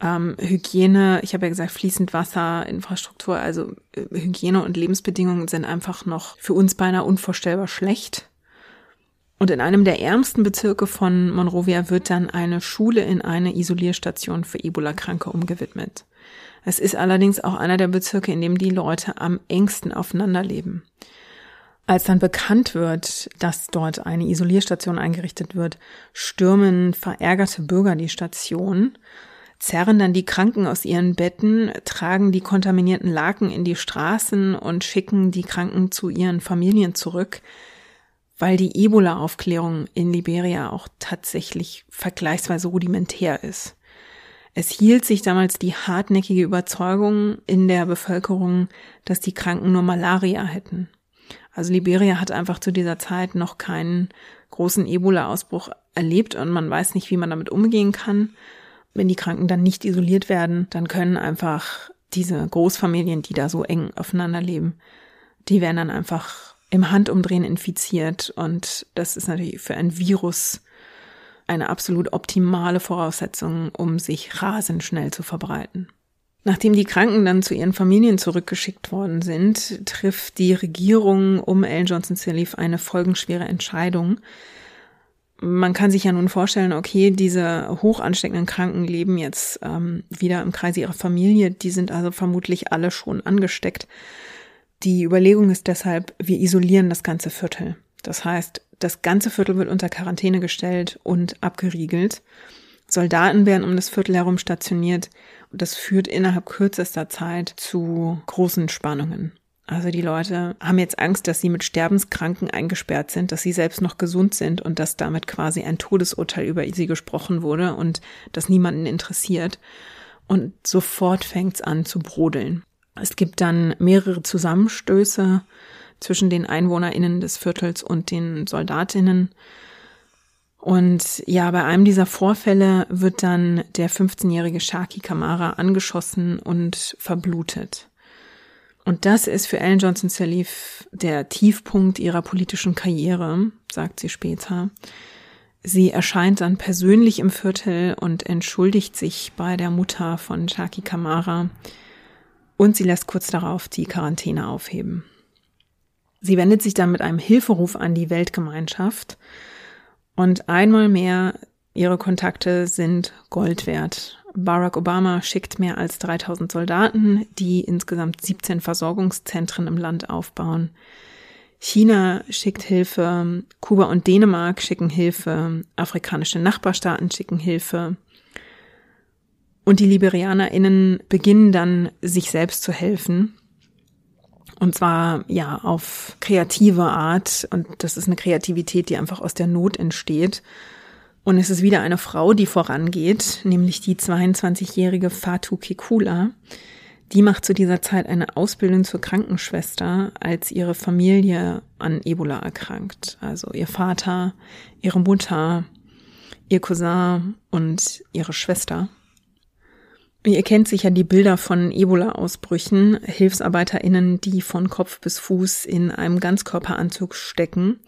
Speaker 1: Ähm, Hygiene, ich habe ja gesagt, fließend Wasser, Infrastruktur, also äh, Hygiene und Lebensbedingungen sind einfach noch für uns beinahe unvorstellbar schlecht. Und in einem der ärmsten Bezirke von Monrovia wird dann eine Schule in eine Isolierstation für Ebola-Kranke umgewidmet. Es ist allerdings auch einer der Bezirke, in dem die Leute am engsten aufeinander leben. Als dann bekannt wird, dass dort eine Isolierstation eingerichtet wird, stürmen verärgerte Bürger die Station, zerren dann die Kranken aus ihren Betten, tragen die kontaminierten Laken in die Straßen und schicken die Kranken zu ihren Familien zurück, weil die Ebola-Aufklärung in Liberia auch tatsächlich vergleichsweise rudimentär ist. Es hielt sich damals die hartnäckige Überzeugung in der Bevölkerung, dass die Kranken nur Malaria hätten. Also Liberia hat einfach zu dieser Zeit noch keinen großen Ebola-Ausbruch erlebt und man weiß nicht, wie man damit umgehen kann. Wenn die Kranken dann nicht isoliert werden, dann können einfach diese Großfamilien, die da so eng aufeinander leben, die werden dann einfach im Handumdrehen infiziert und das ist natürlich für ein Virus eine absolut optimale Voraussetzung, um sich rasend schnell zu verbreiten. Nachdem die Kranken dann zu ihren Familien zurückgeschickt worden sind, trifft die Regierung um Ellen Johnson Sirleaf eine folgenschwere Entscheidung. Man kann sich ja nun vorstellen, okay, diese hoch ansteckenden Kranken leben jetzt ähm, wieder im Kreise ihrer Familie, die sind also vermutlich alle schon angesteckt. Die Überlegung ist deshalb, wir isolieren das ganze Viertel. Das heißt, das ganze Viertel wird unter Quarantäne gestellt und abgeriegelt. Soldaten werden um das Viertel herum stationiert das führt innerhalb kürzester Zeit zu großen Spannungen. Also die Leute haben jetzt Angst, dass sie mit Sterbenskranken eingesperrt sind, dass sie selbst noch gesund sind und dass damit quasi ein Todesurteil über sie gesprochen wurde und das niemanden interessiert. Und sofort fängt es an zu brodeln. Es gibt dann mehrere Zusammenstöße zwischen den EinwohnerInnen des Viertels und den Soldatinnen. Und ja, bei einem dieser Vorfälle wird dann der 15-jährige Shaki Kamara angeschossen und verblutet. Und das ist für Ellen Johnson Sirleaf der Tiefpunkt ihrer politischen Karriere, sagt sie später. Sie erscheint dann persönlich im Viertel und entschuldigt sich bei der Mutter von Shaki Kamara und sie lässt kurz darauf die Quarantäne aufheben. Sie wendet sich dann mit einem Hilferuf an die Weltgemeinschaft und einmal mehr, ihre Kontakte sind Gold wert. Barack Obama schickt mehr als 3000 Soldaten, die insgesamt 17 Versorgungszentren im Land aufbauen. China schickt Hilfe, Kuba und Dänemark schicken Hilfe, afrikanische Nachbarstaaten schicken Hilfe. Und die LiberianerInnen beginnen dann, sich selbst zu helfen. Und zwar ja auf kreative Art. Und das ist eine Kreativität, die einfach aus der Not entsteht. Und es ist wieder eine Frau, die vorangeht, nämlich die 22-jährige Fatu Kekula. Die macht zu dieser Zeit eine Ausbildung zur Krankenschwester, als ihre Familie an Ebola erkrankt. Also ihr Vater, ihre Mutter, ihr Cousin und ihre Schwester. Ihr kennt sicher die Bilder von Ebola-Ausbrüchen, HilfsarbeiterInnen, die von Kopf bis Fuß in einem Ganzkörperanzug stecken.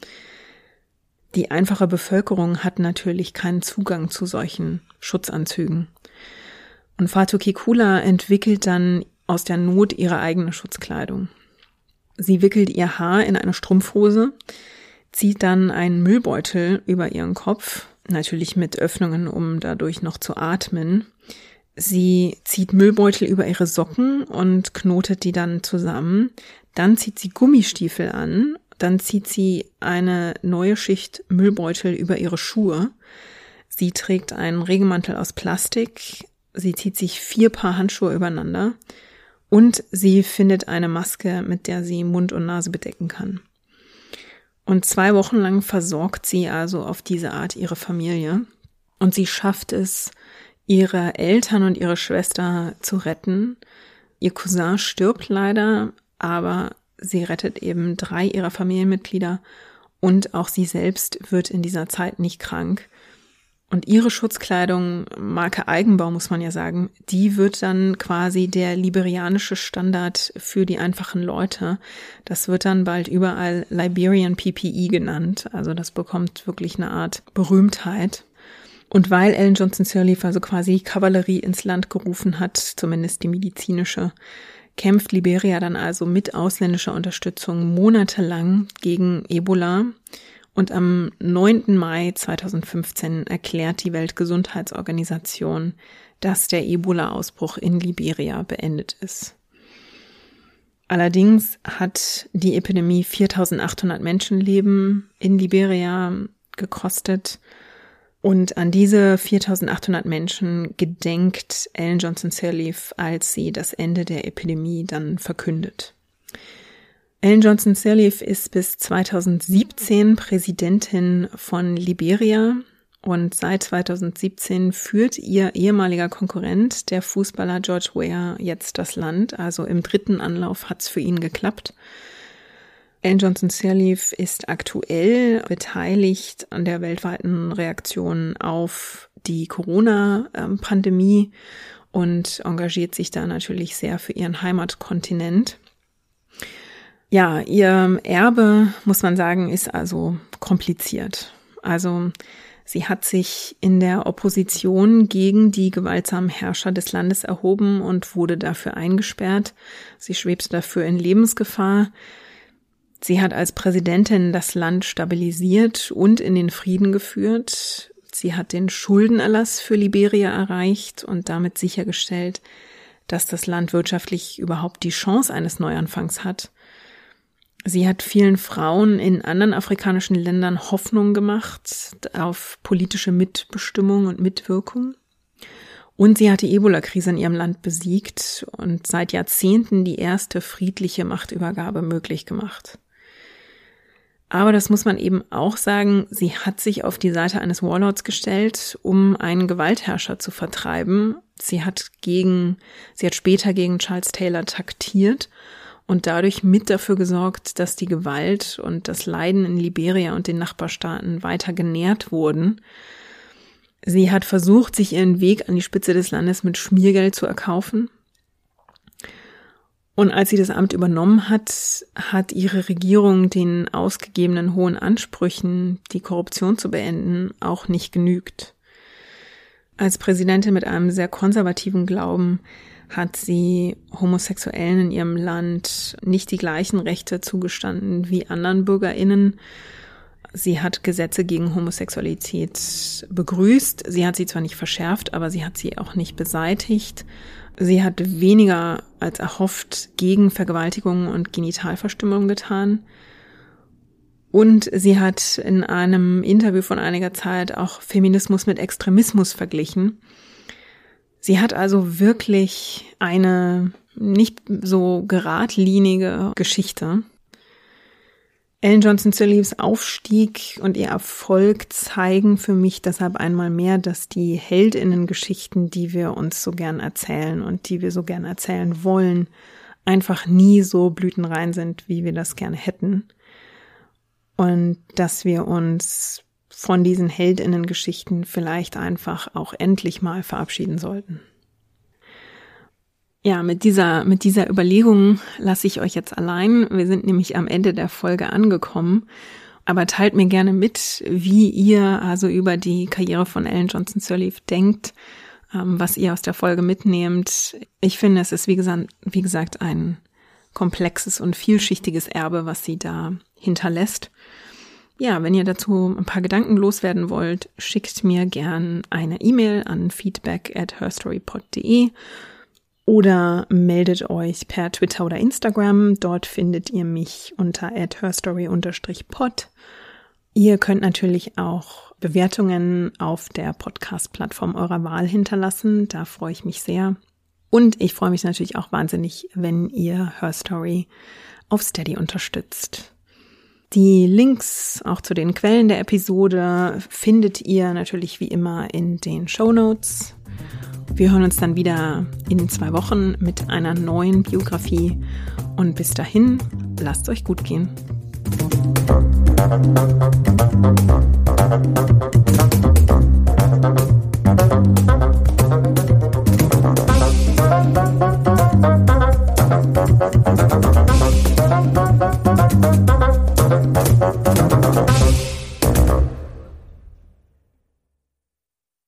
Speaker 1: Die einfache Bevölkerung hat natürlich keinen Zugang zu solchen Schutzanzügen. Und Fatu Kikula entwickelt dann aus der Not ihre eigene Schutzkleidung. Sie wickelt ihr Haar in eine Strumpfhose, zieht dann einen Müllbeutel über ihren Kopf, natürlich mit Öffnungen, um dadurch noch zu atmen, Sie zieht Müllbeutel über ihre Socken und knotet die dann zusammen. Dann zieht sie Gummistiefel an. Dann zieht sie eine neue Schicht Müllbeutel über ihre Schuhe. Sie trägt einen Regenmantel aus Plastik. Sie zieht sich vier Paar Handschuhe übereinander. Und sie findet eine Maske, mit der sie Mund und Nase bedecken kann. Und zwei Wochen lang versorgt sie also auf diese Art ihre Familie. Und sie schafft es, ihre Eltern und ihre Schwester zu retten. Ihr Cousin stirbt leider, aber sie rettet eben drei ihrer Familienmitglieder und auch sie selbst wird in dieser Zeit nicht krank. Und ihre Schutzkleidung, Marke Eigenbau muss man ja sagen, die wird dann quasi der liberianische Standard für die einfachen Leute. Das wird dann bald überall Liberian PPE genannt. Also das bekommt wirklich eine Art Berühmtheit. Und weil Ellen Johnson Sirleaf also quasi Kavallerie ins Land gerufen hat, zumindest die medizinische, kämpft Liberia dann also mit ausländischer Unterstützung monatelang gegen Ebola. Und am 9. Mai 2015 erklärt die Weltgesundheitsorganisation, dass der Ebola-Ausbruch in Liberia beendet ist. Allerdings hat die Epidemie 4800 Menschenleben in Liberia gekostet und an diese 4800 Menschen gedenkt Ellen Johnson Sirleaf, als sie das Ende der Epidemie dann verkündet. Ellen Johnson Sirleaf ist bis 2017 Präsidentin von Liberia und seit 2017 führt ihr ehemaliger Konkurrent, der Fußballer George Weah, jetzt das Land. Also im dritten Anlauf hat's für ihn geklappt. Ellen Johnson Sirleaf ist aktuell beteiligt an der weltweiten Reaktion auf die Corona-Pandemie und engagiert sich da natürlich sehr für ihren Heimatkontinent. Ja, ihr Erbe, muss man sagen, ist also kompliziert. Also sie hat sich in der Opposition gegen die gewaltsamen Herrscher des Landes erhoben und wurde dafür eingesperrt. Sie schwebte dafür in Lebensgefahr. Sie hat als Präsidentin das Land stabilisiert und in den Frieden geführt. Sie hat den Schuldenerlass für Liberia erreicht und damit sichergestellt, dass das Land wirtschaftlich überhaupt die Chance eines Neuanfangs hat. Sie hat vielen Frauen in anderen afrikanischen Ländern Hoffnung gemacht auf politische Mitbestimmung und Mitwirkung. Und sie hat die Ebola-Krise in ihrem Land besiegt und seit Jahrzehnten die erste friedliche Machtübergabe möglich gemacht. Aber das muss man eben auch sagen, sie hat sich auf die Seite eines Warlords gestellt, um einen Gewaltherrscher zu vertreiben. Sie hat gegen, sie hat später gegen Charles Taylor taktiert und dadurch mit dafür gesorgt, dass die Gewalt und das Leiden in Liberia und den Nachbarstaaten weiter genährt wurden. Sie hat versucht, sich ihren Weg an die Spitze des Landes mit Schmiergeld zu erkaufen. Und als sie das Amt übernommen hat, hat ihre Regierung den ausgegebenen hohen Ansprüchen, die Korruption zu beenden, auch nicht genügt. Als Präsidentin mit einem sehr konservativen Glauben hat sie Homosexuellen in ihrem Land nicht die gleichen Rechte zugestanden wie anderen Bürgerinnen. Sie hat Gesetze gegen Homosexualität begrüßt. Sie hat sie zwar nicht verschärft, aber sie hat sie auch nicht beseitigt. Sie hat weniger als erhofft gegen Vergewaltigungen und Genitalverstümmelung getan. Und sie hat in einem Interview von einiger Zeit auch Feminismus mit Extremismus verglichen. Sie hat also wirklich eine nicht so geradlinige Geschichte. Ellen Johnson Sirleafs Aufstieg und ihr Erfolg zeigen für mich deshalb einmal mehr, dass die Heldinnengeschichten, die wir uns so gern erzählen und die wir so gern erzählen wollen, einfach nie so blütenrein sind, wie wir das gerne hätten. Und dass wir uns von diesen Heldinnengeschichten vielleicht einfach auch endlich mal verabschieden sollten. Ja, mit dieser, mit dieser Überlegung lasse ich euch jetzt allein. Wir sind nämlich am Ende der Folge angekommen. Aber teilt mir gerne mit, wie ihr also über die Karriere von Ellen Johnson Sirleaf denkt, ähm, was ihr aus der Folge mitnehmt. Ich finde, es ist wie gesagt, wie gesagt ein komplexes und vielschichtiges Erbe, was sie da hinterlässt. Ja, wenn ihr dazu ein paar Gedanken loswerden wollt, schickt mir gern eine E-Mail an feedback at herstorypod.de oder meldet euch per Twitter oder Instagram. Dort findet ihr mich unter herstory-pod. Ihr könnt natürlich auch Bewertungen auf der Podcast-Plattform eurer Wahl hinterlassen. Da freue ich mich sehr. Und ich freue mich natürlich auch wahnsinnig, wenn ihr Herstory auf Steady unterstützt. Die Links auch zu den Quellen der Episode findet ihr natürlich wie immer in den Show Notes. Wir hören uns dann wieder in zwei Wochen mit einer neuen Biografie. Und bis dahin, lasst euch gut gehen.